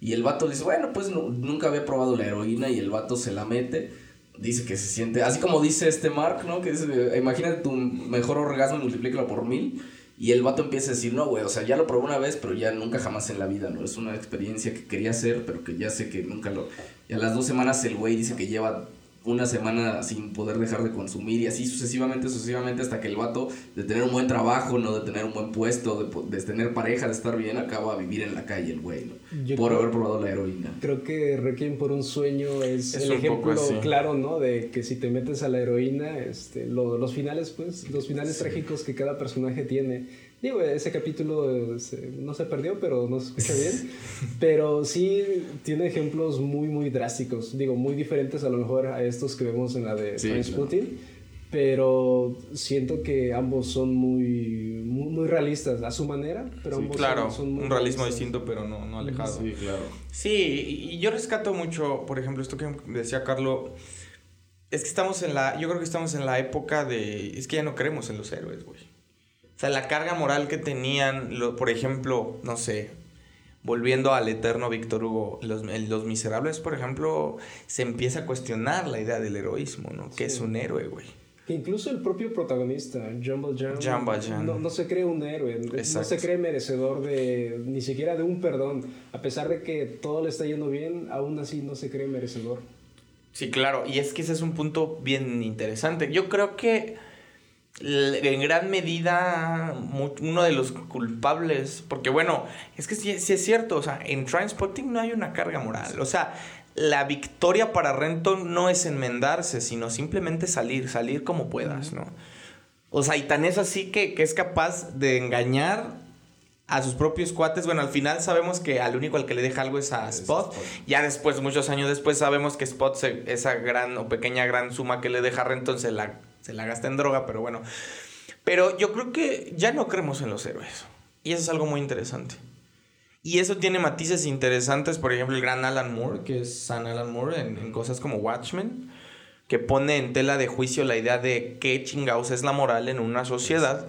Y el vato dice, bueno, pues nunca había probado la heroína y el vato se la mete. Dice que se siente, así como dice este Mark, ¿no? Que dice, imagínate tu mejor orgasmo y multiplícalo por mil. Y el vato empieza a decir, no, güey, o sea, ya lo probé una vez, pero ya nunca jamás en la vida, ¿no? Es una experiencia que quería hacer, pero que ya sé que nunca lo... Y a las dos semanas el güey dice que lleva una semana sin poder dejar de consumir y así sucesivamente, sucesivamente hasta que el vato de tener un buen trabajo, no de tener un buen puesto, de, de tener pareja, de estar bien, acaba a vivir en la calle el güey, ¿no? por haber probado la heroína. Creo que Requiem por un sueño es, el ejemplo claro, ¿no? De que si te metes a la heroína, este, los finales, pues, los finales trágicos que cada personaje tiene Digo, ese capítulo no se perdió, pero no se escucha bien. pero sí tiene ejemplos muy, muy drásticos. Digo, muy diferentes a lo mejor a estos que vemos en la de sí, Putin. Pero siento que ambos son muy, muy, realistas a su manera, pero ambos claro, son, un realismo distinto, pero no, no alejado. Sí, claro. Sí, y yo rescato mucho, por ejemplo, esto que decía Carlos, es que estamos en la, yo creo que estamos en la época de, es que ya no creemos en los héroes, güey. O sea, la carga moral que tenían, lo, por ejemplo, no sé, volviendo al eterno Víctor Hugo, los, los, Miserables, por ejemplo, se empieza a cuestionar la idea del heroísmo, ¿no? Que es un héroe, güey. Que incluso el propio protagonista, Jumbo Jam, no, no, se cree un héroe, no se cree merecedor de ni siquiera de un perdón. A pesar de que todo le está yendo bien, aún así no se cree merecedor. Sí, claro, y es que ese es un punto bien interesante. Yo creo que en gran medida uno de los culpables, porque bueno, es que sí, sí es cierto, o sea, en Transpotting no hay una carga moral, o sea, la victoria para Renton no es enmendarse, sino simplemente salir, salir como puedas, ¿no? O sea, y tan es así que, es capaz de engañar a sus propios cuates. Bueno, al final sabemos que al único al que le deja algo es a Spot. Ya después, muchos años después, sabemos que Spot, esa gran o pequeña gran suma que le deja a Renton, se la, se la gasta en droga, pero bueno. Pero yo creo que ya no creemos en los héroes. Y eso es algo muy interesante. Y eso tiene matices interesantes, por ejemplo, el gran Alan Moore, que es San Alan Moore en, cosas como Watchmen, que pone en tela de juicio la idea de qué chingados es la moral en una sociedad,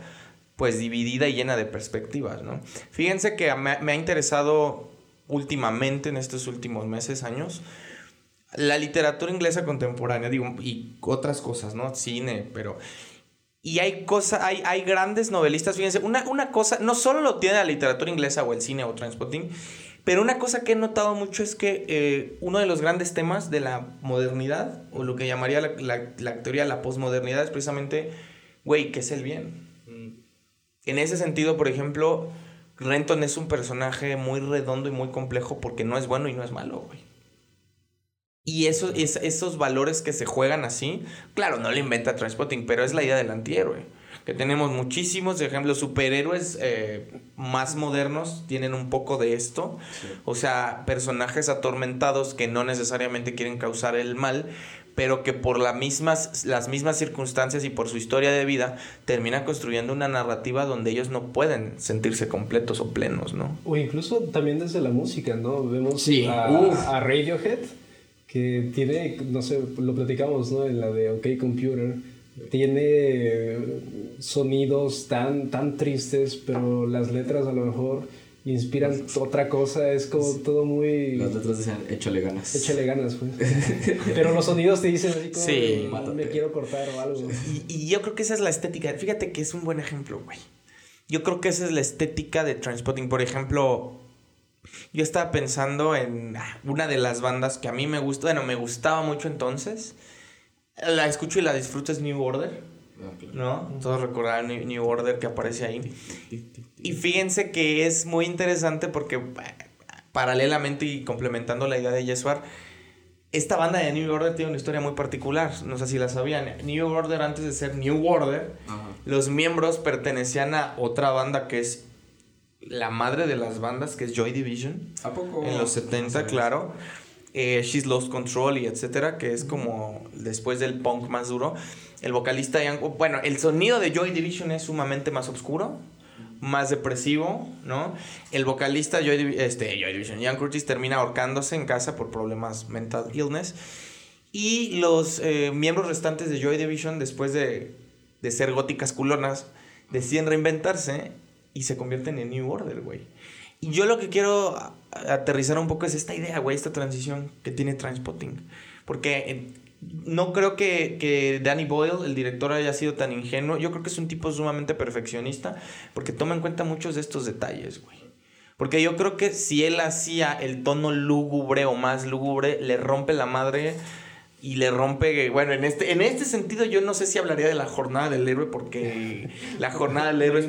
pues dividida y llena de perspectivas, ¿no? Fíjense que me, me ha interesado últimamente, en estos últimos meses, años, la literatura inglesa contemporánea, digo, y otras cosas, ¿no? Cine, pero y hay cosas, hay, hay grandes novelistas, fíjense, una, una cosa, no solo lo tiene la literatura inglesa o el cine o transporting, pero una cosa que he notado mucho es que eh, uno de los grandes temas de la modernidad, o lo que llamaría la, la, teoría de la posmodernidad, es precisamente, güey, ¿qué es el bien? Mm. En ese sentido, por ejemplo, Renton es un personaje muy redondo y muy complejo porque no es bueno y no es malo, güey. Y eso, esos valores que se juegan así, claro, no lo inventa Transpotting, pero es la idea del antihéroe. Que tenemos muchísimos ejemplos, superhéroes eh, más modernos tienen un poco de esto. O sea, personajes atormentados que no necesariamente quieren causar el mal, pero que por las mismas, las mismas circunstancias y por su historia de vida terminan construyendo una narrativa donde ellos no pueden sentirse completos o plenos, ¿no? O incluso también desde la música, ¿no? Vemos a, a Radiohead que tiene, no sé, lo platicamos, ¿no? En la de OK Computer, tiene sonidos tan, tan tristes, pero las letras a lo mejor inspiran otra cosa, es como todo muy... Las letras dicen, échale ganas. Échale ganas, pues. pero los sonidos te dicen así como, sí, me quiero cortar o algo. Y, y yo creo que esa es la estética, fíjate que es un buen ejemplo, güey. Yo creo que esa es la estética de Transpotting. Por ejemplo, yo estaba pensando en ah, una de las bandas que a mí me gusta, bueno, me gustaba mucho entonces. La escucho y la disfruto es New Order. Ah, ¿No? Todos recordarán New Order que aparece ahí. Y fíjense que es muy interesante porque paralelamente y complementando la idea de Yesuar, esta banda de New Order tiene una historia muy particular. No sé si la sabían. New Order, antes de ser New Order, los miembros pertenecían a otra banda que es la madre de las bandas, que es Joy Division. ¿A poco? En los 70, claro. Eh, She's Lost Control y etcétera, que es como después del punk más duro. El vocalista, bueno, el sonido de Joy Division es sumamente más oscuro, más depresivo, ¿no? El vocalista Joy, este, Joy Division, Ian Curtis, termina ahorcándose en casa por problemas mental illness. Y los eh, miembros restantes de Joy Division, después de, de ser góticas culonas, deciden reinventarse y se convierten en New Order, güey. Y yo lo que quiero aterrizar un poco es esta idea, güey, esta transición que tiene Transpotting. Porque eh, no creo que, que, Danny Boyle, el director, haya sido tan ingenuo. Yo creo que es un tipo sumamente perfeccionista porque toma en cuenta muchos de estos detalles, güey. Porque yo creo que si él hacía el tono lúgubre o más lúgubre, le rompe la madre y le rompe, bueno, en este, en este sentido yo no sé si hablaría de la jornada del héroe porque la jornada del héroe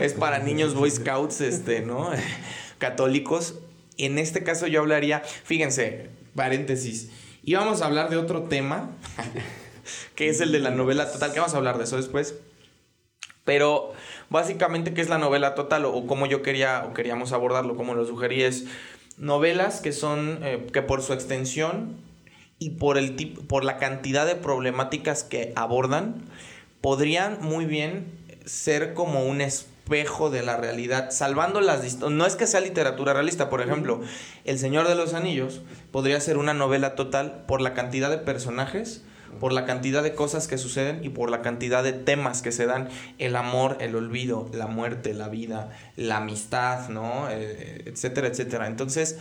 es, para niños Boy Scouts, este, ¿no? Católicos. En este caso yo hablaría, fíjense, paréntesis, íbamos a hablar de otro tema, que es el de la novela total, que vamos a hablar de eso después. Pero básicamente, ¿qué es la novela total? O, cómo yo quería, o queríamos abordarlo, como lo sugerí, es novelas que son, eh, que por su extensión y por, el tipo, por la cantidad de problemáticas que abordan, podrían muy bien ser como un espejo de la realidad, salvando las... No es que sea literatura realista, por ejemplo, El Señor de los Anillos podría ser una novela total por la cantidad de personajes, por la cantidad de cosas que suceden y por la cantidad de temas que se dan, el amor, el olvido, la muerte, la vida, la amistad, ¿no? Eh, etcétera, etcétera. Entonces,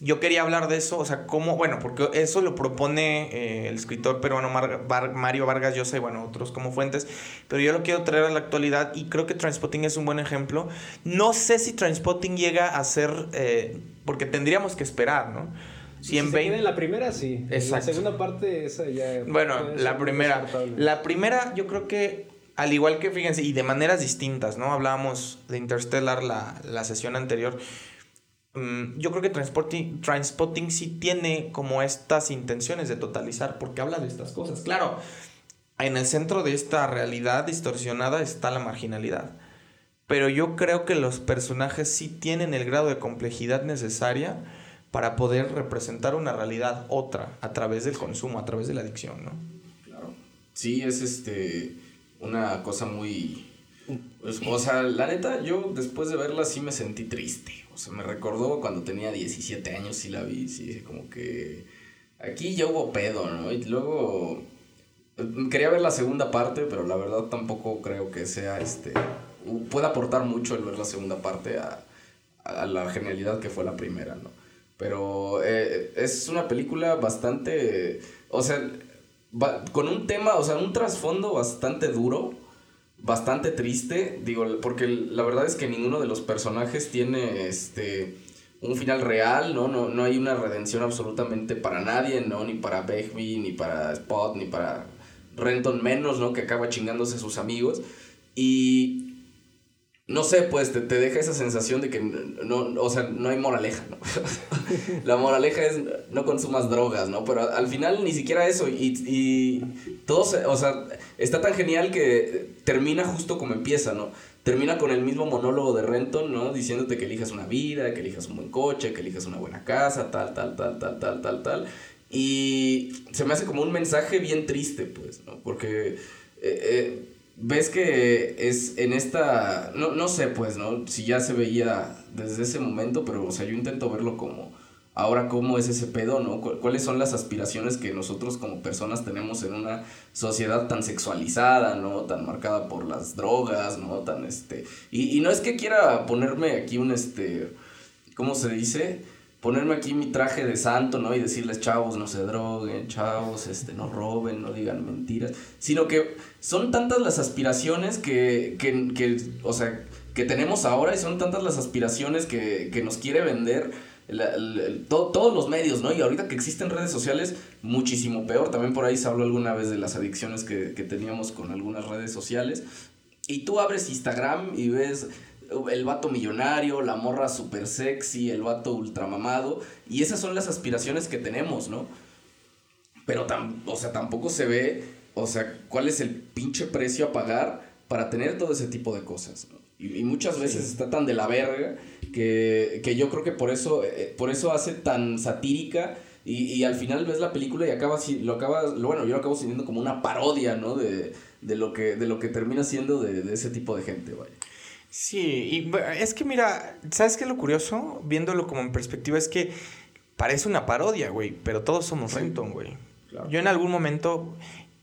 yo quería hablar de eso, o sea, cómo, bueno, porque eso lo propone eh, el escritor peruano Mario Vargas Llosa y, bueno, otros como fuentes, pero yo lo quiero traer a la actualidad y creo que Transpotting es un buen ejemplo. No sé si Transpotting llega a ser, eh, porque tendríamos que esperar, ¿no? Si, en en la primera, sí. Exacto. La segunda parte, esa ya. Bueno, la primera. La primera, yo creo que, al igual que, fíjense, y de maneras distintas, ¿no? Hablábamos de Interstellar la, la sesión anterior. Mm, yo creo que Transporting, Transpotting sí tiene como estas intenciones de totalizar, porque habla de estas cosas. Claro, en el centro de esta realidad distorsionada está la marginalidad. Pero yo creo que los personajes sí tienen el grado de complejidad necesaria para poder representar una realidad otra a través del consumo, a través de la adicción, ¿no? Claro. Sí, es este una cosa muy pues, o sea, la neta, yo después de verla sí me sentí triste. O sea, me recordó cuando tenía 17 años y la vi, sí, como que aquí ya hubo pedo, ¿no? Y luego quería ver la segunda parte, pero la verdad tampoco creo que sea este pueda aportar mucho el ver la segunda parte a, a la genialidad que fue la primera, ¿no? Pero eh, es una película bastante, o sea, con un tema, o sea, un trasfondo bastante duro, bastante triste, digo, porque la verdad es que ninguno de los personajes tiene este un final real, ¿no? No, no hay una redención absolutamente para nadie, ¿no? Ni para Begbie, ni para Spot, ni para Renton menos, ¿no? Que acaba chingándose sus amigos. Y no sé, pues te, deja esa sensación de que no, o sea, no hay moraleja, ¿no? la moraleja es no consumas drogas, ¿no? Pero al final ni siquiera eso y, y todo, o sea, está tan genial que termina justo como empieza, ¿no? Termina con el mismo monólogo de Renton, ¿no? Diciéndote que elijas una vida, que elijas un buen coche, que elijas una buena casa, tal, tal, tal, tal, tal, tal, tal. Y se me hace como un mensaje bien triste, pues, ¿no? Porque... Eh, eh, ves que es en esta, no, no sé pues, ¿no? Si ya se veía desde ese momento, pero o sea, yo intento verlo como, ahora cómo es ese pedo, ¿no? ¿Cuáles son las aspiraciones que nosotros como personas tenemos en una sociedad tan sexualizada, ¿no? Tan marcada por las drogas, ¿no? Tan este... Y, y no es que quiera ponerme aquí un, este, ¿cómo se dice? Ponerme aquí mi traje de santo, ¿no? Y decirles, chavos, no se droguen, chavos, este, no roben, no digan mentiras. Sino que son tantas las aspiraciones que, que, que o sea, que tenemos ahora y son tantas las aspiraciones que, que nos quiere vender todos los medios, ¿no? Y ahorita que existen redes sociales, muchísimo peor. También por ahí se habló alguna vez de las adicciones que, que teníamos con algunas redes sociales. Y tú abres Instagram y ves el vato millonario, la morra super sexy, el vato ultramamado. Y esas son las aspiraciones que tenemos, ¿no? Pero, o sea, tampoco se ve, o sea, cuál es el pinche precio a pagar para tener todo ese tipo de cosas, ¿no? y, muchas veces está tan de la verga que, que yo creo que por eso, eh, por eso hace tan satírica y, y, al final ves la película y acaba lo acabas, bueno, yo lo acabo sintiendo como una parodia, ¿no? De, de, lo, que, de lo que termina siendo de, de ese tipo de gente, vaya. Sí, y es que mira, ¿sabes qué es lo curioso? Viéndolo como en perspectiva, es que parece una parodia, güey, pero todos somos Renton, güey. Yo en algún momento,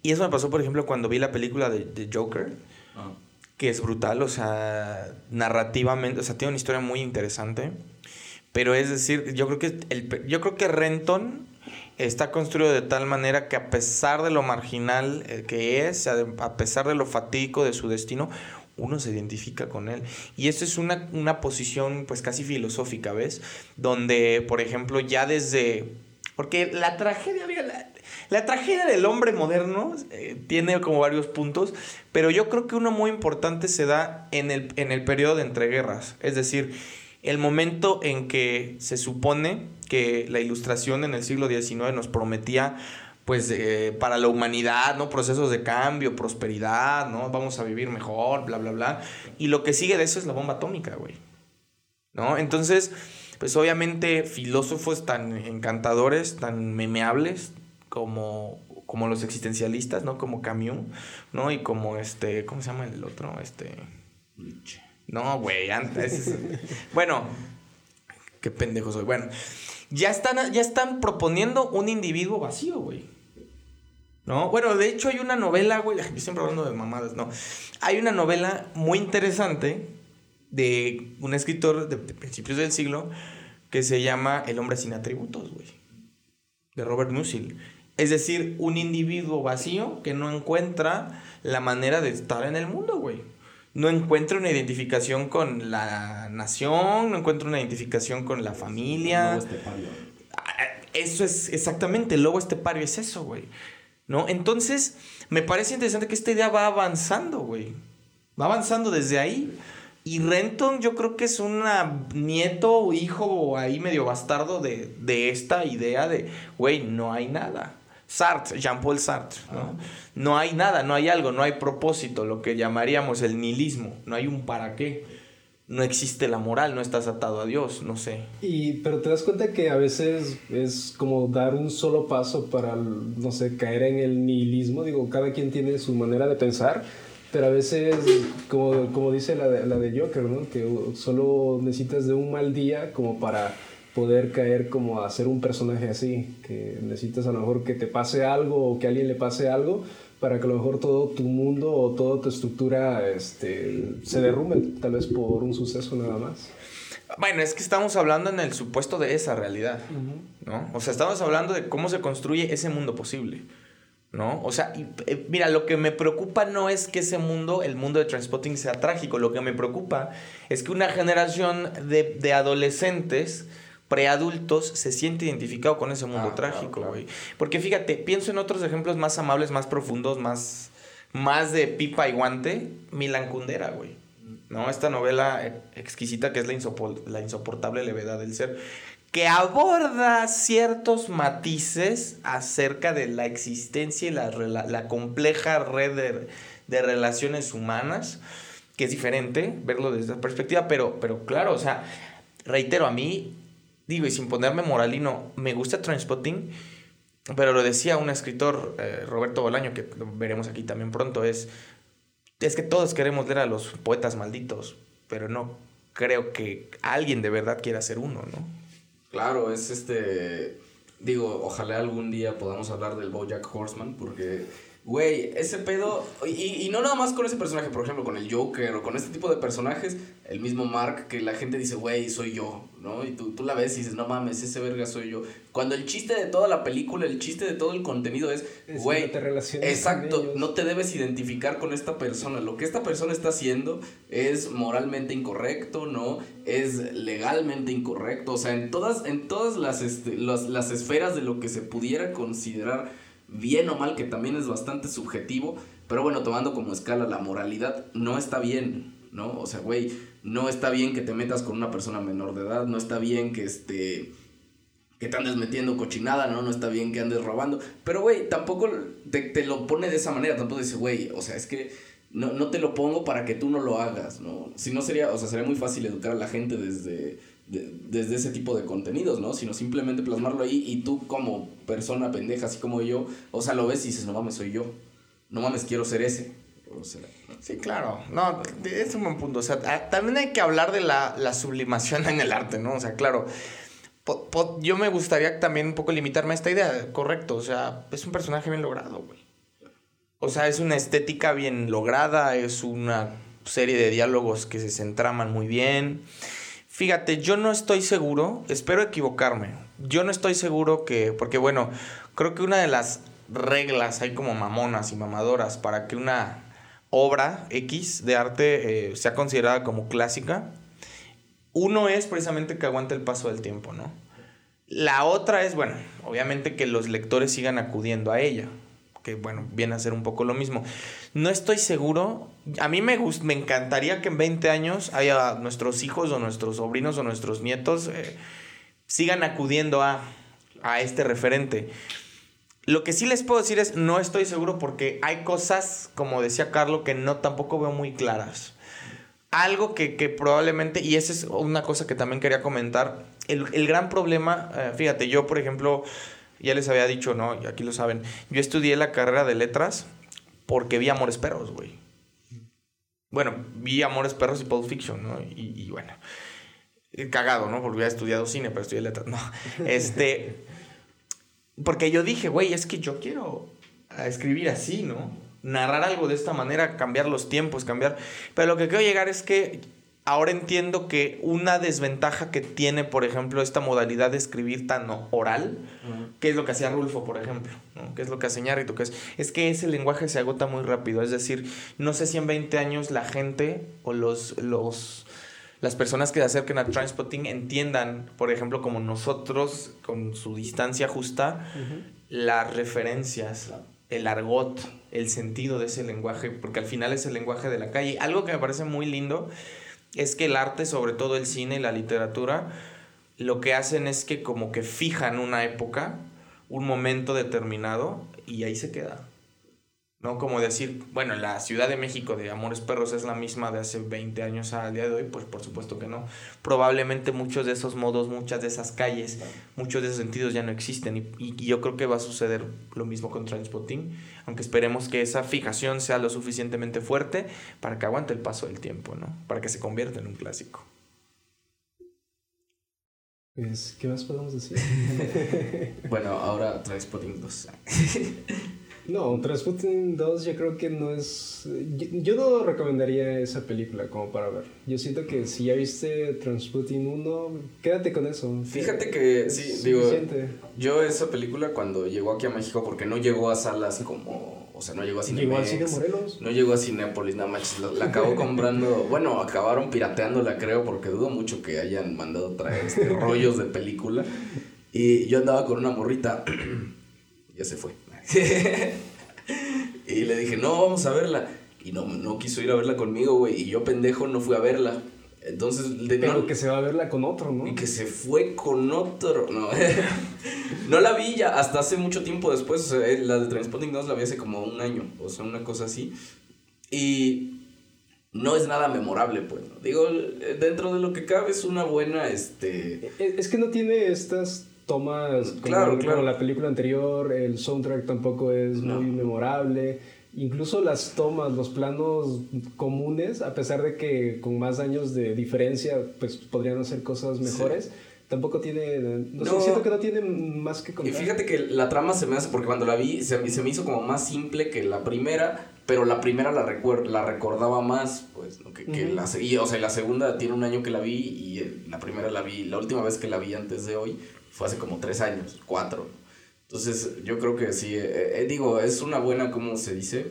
y eso me pasó, por ejemplo, cuando vi la película de, Joker, ah. que es brutal, o sea, narrativamente, o sea, tiene una historia muy interesante. Pero es decir, yo creo que, el, yo creo que Renton está construido de tal manera que a pesar de lo marginal eh, que es, a pesar de lo fatídico de su destino, uno se identifica con él. Y esto es una, una posición pues casi filosófica, ¿ves? Donde, por ejemplo, ya desde... Porque la tragedia, la, tragedia del hombre moderno eh, tiene como varios puntos, pero yo creo que uno muy importante se da en el, en el periodo de entreguerras. Es decir, el momento en que se supone que la ilustración en el siglo XIX nos prometía pues eh, para la humanidad, ¿no? Procesos de cambio, prosperidad, ¿no? Vamos a vivir mejor, bla, bla, bla. Y lo que sigue de eso es la bomba atómica, güey. ¿No? Entonces, pues obviamente filósofos tan encantadores, tan memeables como, como los existencialistas, ¿no? Como Camus, ¿no? Y como este, ¿cómo se llama el otro? Este... No, güey, antes. bueno, qué pendejo soy. Bueno, ya están, ya están proponiendo un individuo vacío, güey. ¿No? Bueno, de hecho hay una novela, güey, yo siempre hablando de mamadas, no. Hay una novela muy interesante de un escritor de, principios del siglo que se llama El hombre sin atributos, güey. De Robert Musil. Es decir, un individuo vacío que no encuentra la manera de estar en el mundo, güey. No encuentra una identificación con la nación, no encuentra una identificación con la familia. Ah, eso es exactamente, el lobo estepario es eso, güey. ¿No? Entonces, me parece interesante que esta idea va avanzando, güey. Va avanzando desde ahí. Y Renton yo creo que es un nieto o hijo ahí medio bastardo de, de esta idea de, güey, no hay nada. Sartre, Jean-Paul Sartre, ¿no? No hay nada, no hay algo, no hay propósito, lo que llamaríamos el nihilismo, no hay un para qué. No existe la moral, no estás atado a Dios, no sé. Y pero te das cuenta que a veces es como dar un solo paso para no sé, caer en el nihilismo, digo, cada quien tiene su manera de pensar pero a veces, como, como dice la de, la de Joker, ¿no? Que solo necesitas de un mal día como para poder caer como a ser un personaje así, que necesitas a lo mejor que te pase algo o que a alguien le pase algo para que a lo mejor todo tu mundo o toda tu estructura este, se derrumbe, tal vez por un suceso nada más. Bueno, es que estamos hablando en el supuesto de esa realidad, ¿no? O sea, estamos hablando de cómo se construye ese mundo posible. ¿no? O sea, eh, mira, lo que me preocupa no es que ese mundo, el mundo de Transpotting, sea trágico. Lo que me preocupa es que una generación de, adolescentes preadultos se siente identificado con ese mundo ah, trágico, güey. Porque fíjate, pienso en otros ejemplos más amables, más profundos, más, más de pipa y guante. Milan Kundera, güey. ¿No? Esta novela exquisita que es la, la insoportable levedad del ser que aborda ciertos matices acerca de la existencia y la, compleja red de, relaciones humanas, que es diferente verlo desde esa perspectiva, pero, pero claro, o sea, reitero, a mí, digo, y sin ponerme moralino, me gusta Transpotting, pero lo decía un escritor, eh, Roberto Bolaño, que veremos aquí también pronto, es, es que todos queremos leer a los poetas malditos, pero no creo que alguien de verdad quiera ser uno, ¿no? Claro, es este. Digo, ojalá algún día podamos hablar del Bojack Horseman, porque Güey, ese pedo. Y, y, no nada más con ese personaje, por ejemplo, con el Joker o con este tipo de personajes. El mismo Mark, que la gente dice, güey, soy yo, ¿no? Y tú, tú la ves y dices, no mames, ese verga soy yo. Cuando el chiste de toda la película, el chiste de todo el contenido es, güey. exacto, no te debes identificar con esta persona. Lo que esta persona está haciendo es moralmente incorrecto, ¿no? Es legalmente incorrecto. O sea, en todas, en todas las, este, las, las esferas de lo que se pudiera considerar bien o mal, que también es bastante subjetivo, pero bueno, tomando como escala la moralidad, no está bien, ¿no? O sea, güey, no está bien que te metas con una persona menor de edad, no está bien que este que te andes metiendo cochinada, ¿no? No está bien que andes robando. Pero, güey, tampoco te, te, lo pone de esa manera. Tampoco dice, güey, o sea, es que no, no te lo pongo para que tú no lo hagas, ¿no? Si no sería, o sea, sería muy fácil educar a la gente desde desde ese tipo de contenidos, ¿no? Sino simplemente plasmarlo ahí y tú como persona pendeja, así como yo, o sea, lo ves y dices, no mames, soy yo. No mames, quiero ser ese. sí, claro. No, es un buen punto. O sea, también hay que hablar de la, sublimación en el arte, ¿no? O sea, claro. yo me gustaría también un poco limitarme a esta idea, correcto. O sea, es un personaje bien logrado, güey. O sea, es una estética bien lograda, es una serie de diálogos que se centraman muy bien. Fíjate, yo no estoy seguro, espero equivocarme. Yo no estoy seguro que, porque bueno, creo que una de las reglas hay como mamonas y mamadoras para que una obra X de arte eh, sea considerada como clásica. Uno es precisamente que aguante el paso del tiempo, ¿no? La otra es, bueno, obviamente que los lectores sigan acudiendo a ella que bueno, viene a ser un poco lo mismo. No estoy seguro, a mí me, me encantaría que en 20 años haya nuestros hijos o nuestros sobrinos o nuestros nietos eh, sigan acudiendo a, a este referente. Lo que sí les puedo decir es, no estoy seguro porque hay cosas, como decía Carlos, que no tampoco veo muy claras. Algo que, que probablemente, y esa es una cosa que también quería comentar, el, el gran problema, eh, fíjate, yo por ejemplo, ya les había dicho, ¿no? Y aquí lo saben. Yo estudié la carrera de letras porque vi Amores Perros, güey. Bueno, vi Amores Perros y Pulp Fiction, ¿no? Y, bueno, cagado, ¿no? Porque había estudiado cine, pero estudié letras, no. Este, porque yo dije, güey, es que yo quiero a escribir así, ¿no? Narrar algo de esta manera, cambiar los tiempos, cambiar... Pero lo que quiero llegar es que ahora entiendo que una desventaja que tiene, por ejemplo, esta modalidad de escribir tan oral, que es lo que hacía Rulfo, por ejemplo, ¿no? que es lo que hace Ñarrito, que es, es que ese lenguaje se agota muy rápido. Es decir, no sé si en 20 años la gente o los, los, las personas que se acerquen a Transpotting entiendan, por ejemplo, como nosotros, con su distancia justa, las referencias, el argot, el sentido de ese lenguaje, porque al final es el lenguaje de la calle. Algo que me parece muy lindo es que el arte, sobre todo el cine y la literatura, lo que hacen es que como que fijan una época, un momento determinado y ahí se queda. ¿No? Como decir, bueno, la Ciudad de México de Amores Perros es la misma de hace 20 años al día de hoy, pues por supuesto que no. Probablemente muchos de esos modos, muchas de esas calles, muchos de esos sentidos ya no existen y, y yo creo que va a suceder lo mismo con Transpotting, aunque esperemos que esa fijación sea lo suficientemente fuerte para que aguante el paso del tiempo, ¿no? Para que se convierta en un clásico. Pues, ¿qué más podemos decir? bueno, ahora Transpotting 2. No, Transputin 2 yo creo que no es... Yo, no recomendaría esa película como para ver. Yo siento que si ya viste Transputin 1, quédate con eso. Fíjate que, sí, digo, yo esa película cuando llegó aquí a México, porque no llegó a salas como... O sea, no llegó a Cinemex. Llegó Cine Morelos. No llegó a Cinépolis, nada más. La, acabó comprando... bueno, acabaron pirateándola, creo, porque dudo mucho que hayan mandado traer este, rollos de película. Y yo andaba con una morrita. ya se fue. y le dije, no, vamos a verla. Y no, no quiso ir a verla conmigo, güey. Y yo, pendejo, no fui a verla. Entonces, de, Pero que se va a verla con otro, ¿no? Y que se fue con otro. No, no la vi ya hasta hace mucho tiempo después. Eh, la de Transpotting 2 la vi hace como un año. O sea, una cosa así. Y no es nada memorable, pues. Digo, dentro de lo que cabe es una buena, este... Es que no tiene estas tomas como, claro, claro. la película anterior, el soundtrack tampoco es muy memorable. Incluso las tomas, los planos comunes, a pesar de que con más años de diferencia, pues podrían hacer cosas mejores. Tampoco tiene. No, Sé, siento que no tiene más que contar. Y fíjate que la trama se me hace, porque cuando la vi, se, se me hizo como más simple que la primera, pero la primera la, la recordaba más, pues, que, que la, y, o sea, la segunda tiene un año que la vi y la primera la vi, la última vez que la vi antes de hoy fue hace como tres años, cuatro. Entonces, yo creo que sí, eh, eh, digo, es una buena, ¿cómo se dice?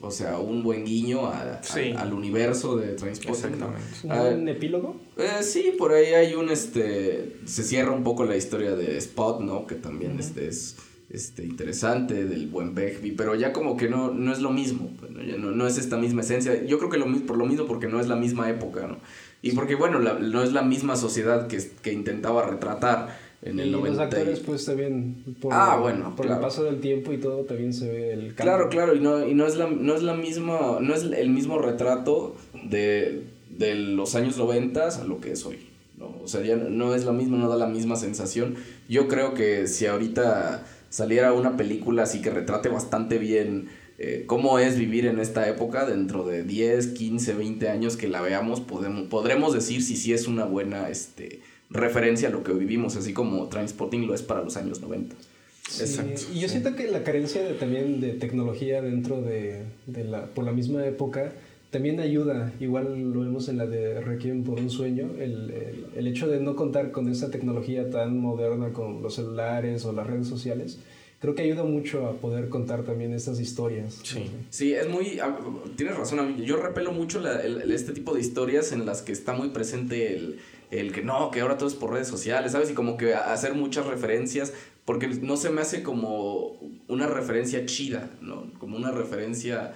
O sea, un buen guiño a, al universo de Transporting. Exactamente. Ah, ¿Un epílogo? Eh, sí, por ahí hay un, este, se cierra un poco la historia de Spot, ¿no? Que también este, es este, interesante, del buen Begbie, pero ya como que no, no es lo mismo, pues, ¿no? Ya no, no, es esta misma esencia. Yo creo que lo, por lo mismo porque no es la misma época, ¿no? Y porque, bueno, no es la misma sociedad que, que intentaba retratar en el y los actores pues también por, ah, bueno, por el paso del tiempo y todo también se ve el cambio. Claro, claro, y no, y no es la, no es la misma, no es el mismo retrato de, de los años 90 a lo que es hoy. ¿no? O sea, ya no es lo mismo, no da la misma sensación. Yo creo que si ahorita saliera una película así que retrate bastante bien eh, cómo es vivir en esta época, dentro de 10, 15, 20 años que la veamos, podemos, podremos decir si sí es una buena este, referencia a lo que vivimos, así como Transporting lo es para los años 90. Exacto. Y yo siento que la carencia de, también de tecnología dentro de, de, la, por la misma época también ayuda, igual lo vemos en la de Requiem por un sueño, el, el, el, hecho de no contar con esa tecnología tan moderna con los celulares o las redes sociales, creo que ayuda mucho a poder contar también estas historias. Sí, sí es muy, ah, tienes razón, yo repelo mucho la, este tipo de historias en las que está muy presente el el que no, que ahora todo es por redes sociales, ¿sabes? Y como que hacer muchas referencias, porque no se me hace como una referencia chida, ¿no? Como una referencia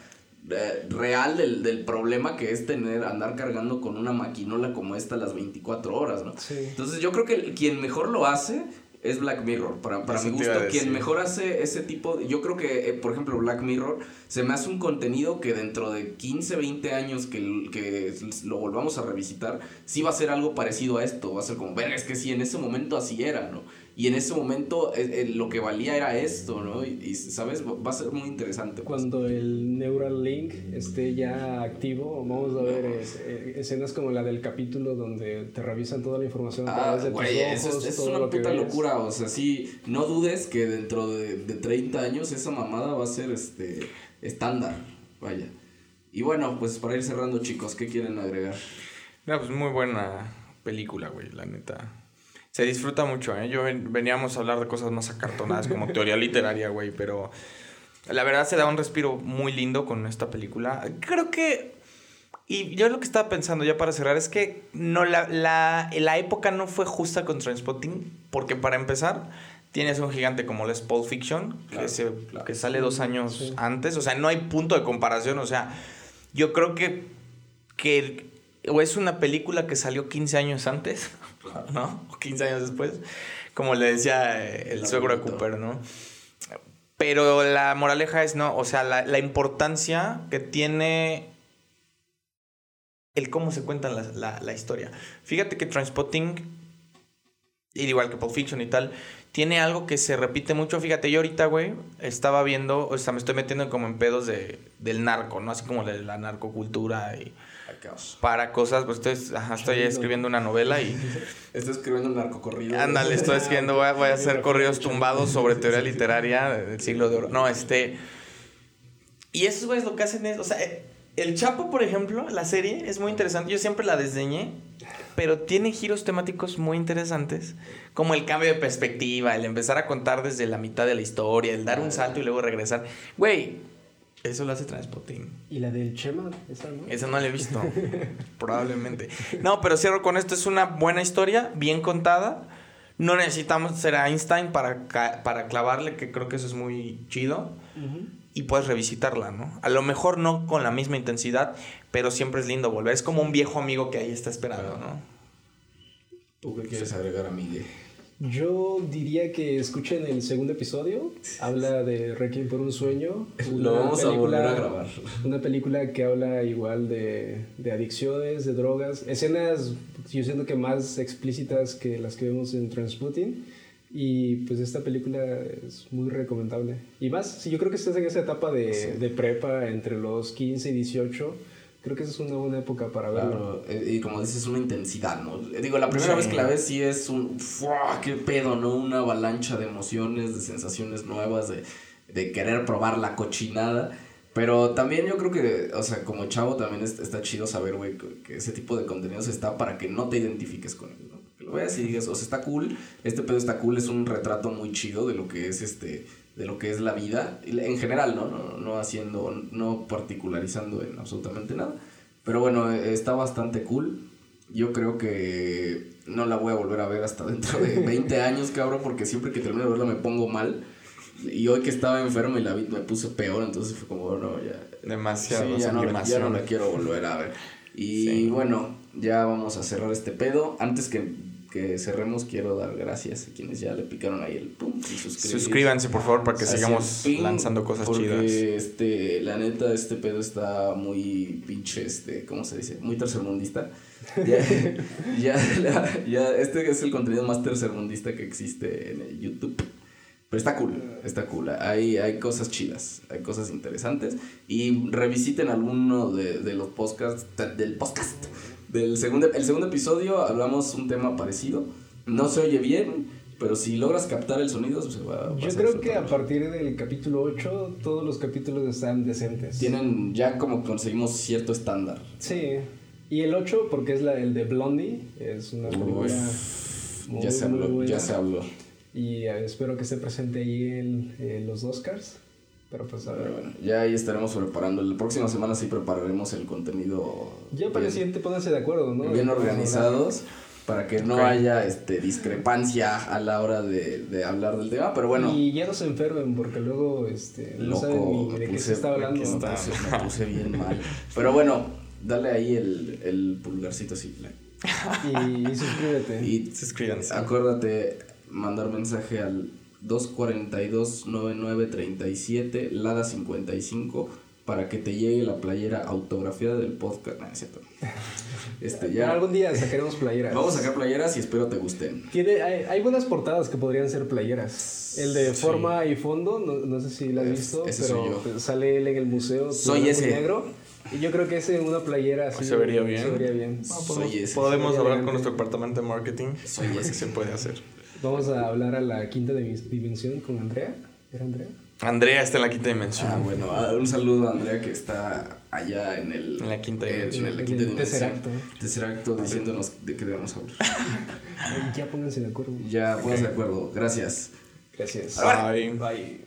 eh, real del, del, problema que es tener, andar cargando con una maquinola como esta las 24 horas, ¿no? Sí. Entonces yo creo que quien mejor lo hace es Black Mirror. Para, para mi gusto, quien mejor hace ese tipo. Yo creo que, eh, por ejemplo, Black Mirror se me hace un contenido que dentro de 15, 20 años que, que lo volvamos a revisitar, sí va a ser algo parecido a esto. Va a ser como, ver, es que sí, en ese momento así era, ¿no? y en ese momento eh, eh, lo que valía era esto, ¿no? Y, ¿sabes? Va a ser muy interesante. Pues. Cuando el Neural Link esté ya activo, vamos a ver eh, escenas como la del capítulo donde te revisan toda la información a ah, través de güey, ojos, es, una puta locura, o sea, sí, no dudes que dentro de, de 30 años esa mamada va a ser este estándar, vaya. Y bueno, pues para ir cerrando, chicos, ¿qué quieren agregar? No, pues muy buena película, güey, la neta. Se disfruta mucho, ¿eh? Yo veníamos a hablar de cosas más acartonadas como teoría literaria, güey, pero la verdad se da un respiro muy lindo con esta película. Creo que... Y yo lo que estaba pensando ya para cerrar es que no, la, la, la época no fue justa con Transpotting, porque para empezar tienes un gigante como es Pulp Fiction, que, se, que sale dos años antes, o sea, no hay punto de comparación, o sea, yo creo que, que o es una película que salió 15 años antes, ¿no? O 15 años después, como le decía el suegro de Cooper, ¿no? Pero la moraleja es, no, o sea, la, importancia que tiene el cómo se cuenta la, la, historia. Fíjate que Transpotting, igual que Pulp Fiction y tal, tiene algo que se repite mucho. Fíjate, yo ahorita, güey, estaba viendo, o sea, me estoy metiendo como en pedos de, del narco, ¿no? Así como de la narcocultura y para cosas, pues estoy, estoy escribiendo una novela y... Estoy escribiendo un narcocorrido. Ándale, estoy escribiendo, voy a, hacer corridos tumbados sobre teoría literaria del siglo de oro. No, este... Y esos güeyes lo que hacen es, o sea, el Chapo, por ejemplo, la serie es muy interesante. Yo siempre la desdeñé, pero tiene giros temáticos muy interesantes, como el cambio de perspectiva, el empezar a contar desde la mitad de la historia, el dar un salto y luego regresar. Güey, eso lo hace Transpotting. ¿Y la del Chema? Esa no. Esa no la he visto. Probablemente. No, pero cierro con esto. Es una buena historia, bien contada. No necesitamos ser Einstein para, para clavarle, que creo que eso es muy chido. Y puedes revisitarla, ¿no? A lo mejor no con la misma intensidad, pero siempre es lindo volver. Es como un viejo amigo que ahí está esperando, ¿no? ¿Tú qué quieres agregar, Miguel? Yo diría que escuchen el segundo episodio. Habla de Requiem por un sueño. Lo vamos a volver a grabar. Una película que habla igual de, de adicciones, de drogas. Escenas, yo siento que más explícitas que las que vemos en Transputin. Y pues esta película es muy recomendable. Y más, sí, yo creo que estás en esa etapa de, de prepa entre los 15 y 18 Creo que esa es una buena época para verlo. Eh, y como dices, una intensidad, ¿no? Digo, la primera vez que la ves sí es un... ¡Qué pedo, ¿no? Una avalancha de emociones, de sensaciones nuevas, de, de querer probar la cochinada. Pero también yo creo que, o sea, como chavo también está chido saber, güey, que ese tipo de contenidos está para que no te identifiques con él, ¿no? Que lo veas y digas, o sea, está cool, este pedo está cool, es un retrato muy chido de lo que es este de lo que es la vida, en general, ¿no? No, no haciendo, no particularizando en absolutamente nada. Pero bueno, está bastante cool. Yo creo que no la voy a volver a ver hasta dentro de 20 años, cabrón, porque siempre que termino de verla me pongo mal. Y hoy que estaba enfermo y la vi me puse peor, entonces fue como, no, ya. Demasiado. ya, no, ya, no, la quiero volver a ver. Y bueno, ya vamos a cerrar este pedo. Antes que que cerremos, quiero dar gracias a quienes ya le picaron ahí el pum y Suscríbanse, por favor, para que sigamos lanzando cosas chidas. Este, la neta, este pedo está muy pinche, este, ¿cómo se dice? Muy tercermundista. Ya, ya, este es el contenido más tercermundista que existe en el YouTube. Pero está cool, está cool. Hay, hay cosas chidas, hay cosas interesantes. Y revisiten alguno de, de los podcasts, del podcast del segundo, el segundo episodio hablamos un tema parecido. No se oye bien, pero si logras captar el sonido, se va a Yo creo que a partir del capítulo 8, todos los capítulos están decentes. Tienen ya como conseguimos cierto estándar. Sí. Y el 8, porque es la, el de Blondie, es una película. ya se habló, ya se habló. Y eh, espero que esté presente ahí en los Oscars. Pero pues a ver. bueno, ya ahí estaremos preparando. La próxima semana sí prepararemos el contenido. Ya para el siguiente pónganse de acuerdo, ¿no? Bien organizados para que no haya este discrepancia a la hora de, de, hablar del tema, pero bueno. Y ya no se enfermen porque luego este no saben ni de qué se está hablando. Me puse, bien mal. Pero bueno, dale ahí el, el pulgarcito así. Y, y suscríbete. Y suscríbanse. Acuérdate mandar mensaje al 242-9937, Lada 55, para que te llegue la playera autografiada del podcast. No, es cierto. Este, ya. Algún día sacaremos playeras. Vamos a sacar playeras y espero te gusten. Tiene, hay, hay buenas portadas que podrían ser playeras. El de forma y fondo, no, no sé si la has Es- visto, ese pero soy yo. sale él en el museo. Soy ese. negro. Y yo creo que ese en una playera así. Se vería bien. Se vería bien. Soy ese. Podemos hablar con nuestro departamento de marketing. Soy ¿Qué ese. se puede hacer? Vamos a hablar a la quinta dimensión con Andrea. ¿Era Andrea? Andrea está en la quinta dimensión. Ah, bueno, ah, un saludo a Andrea que está allá en el. En la quinta en- dimensión. En la En quinta el dimensión. Tesseracto. Tesseracto diciéndonos de qué debemos hablar. Ya pónganse de acuerdo. Ya, pues de acuerdo. Gracias. Gracias. Bye. Bye.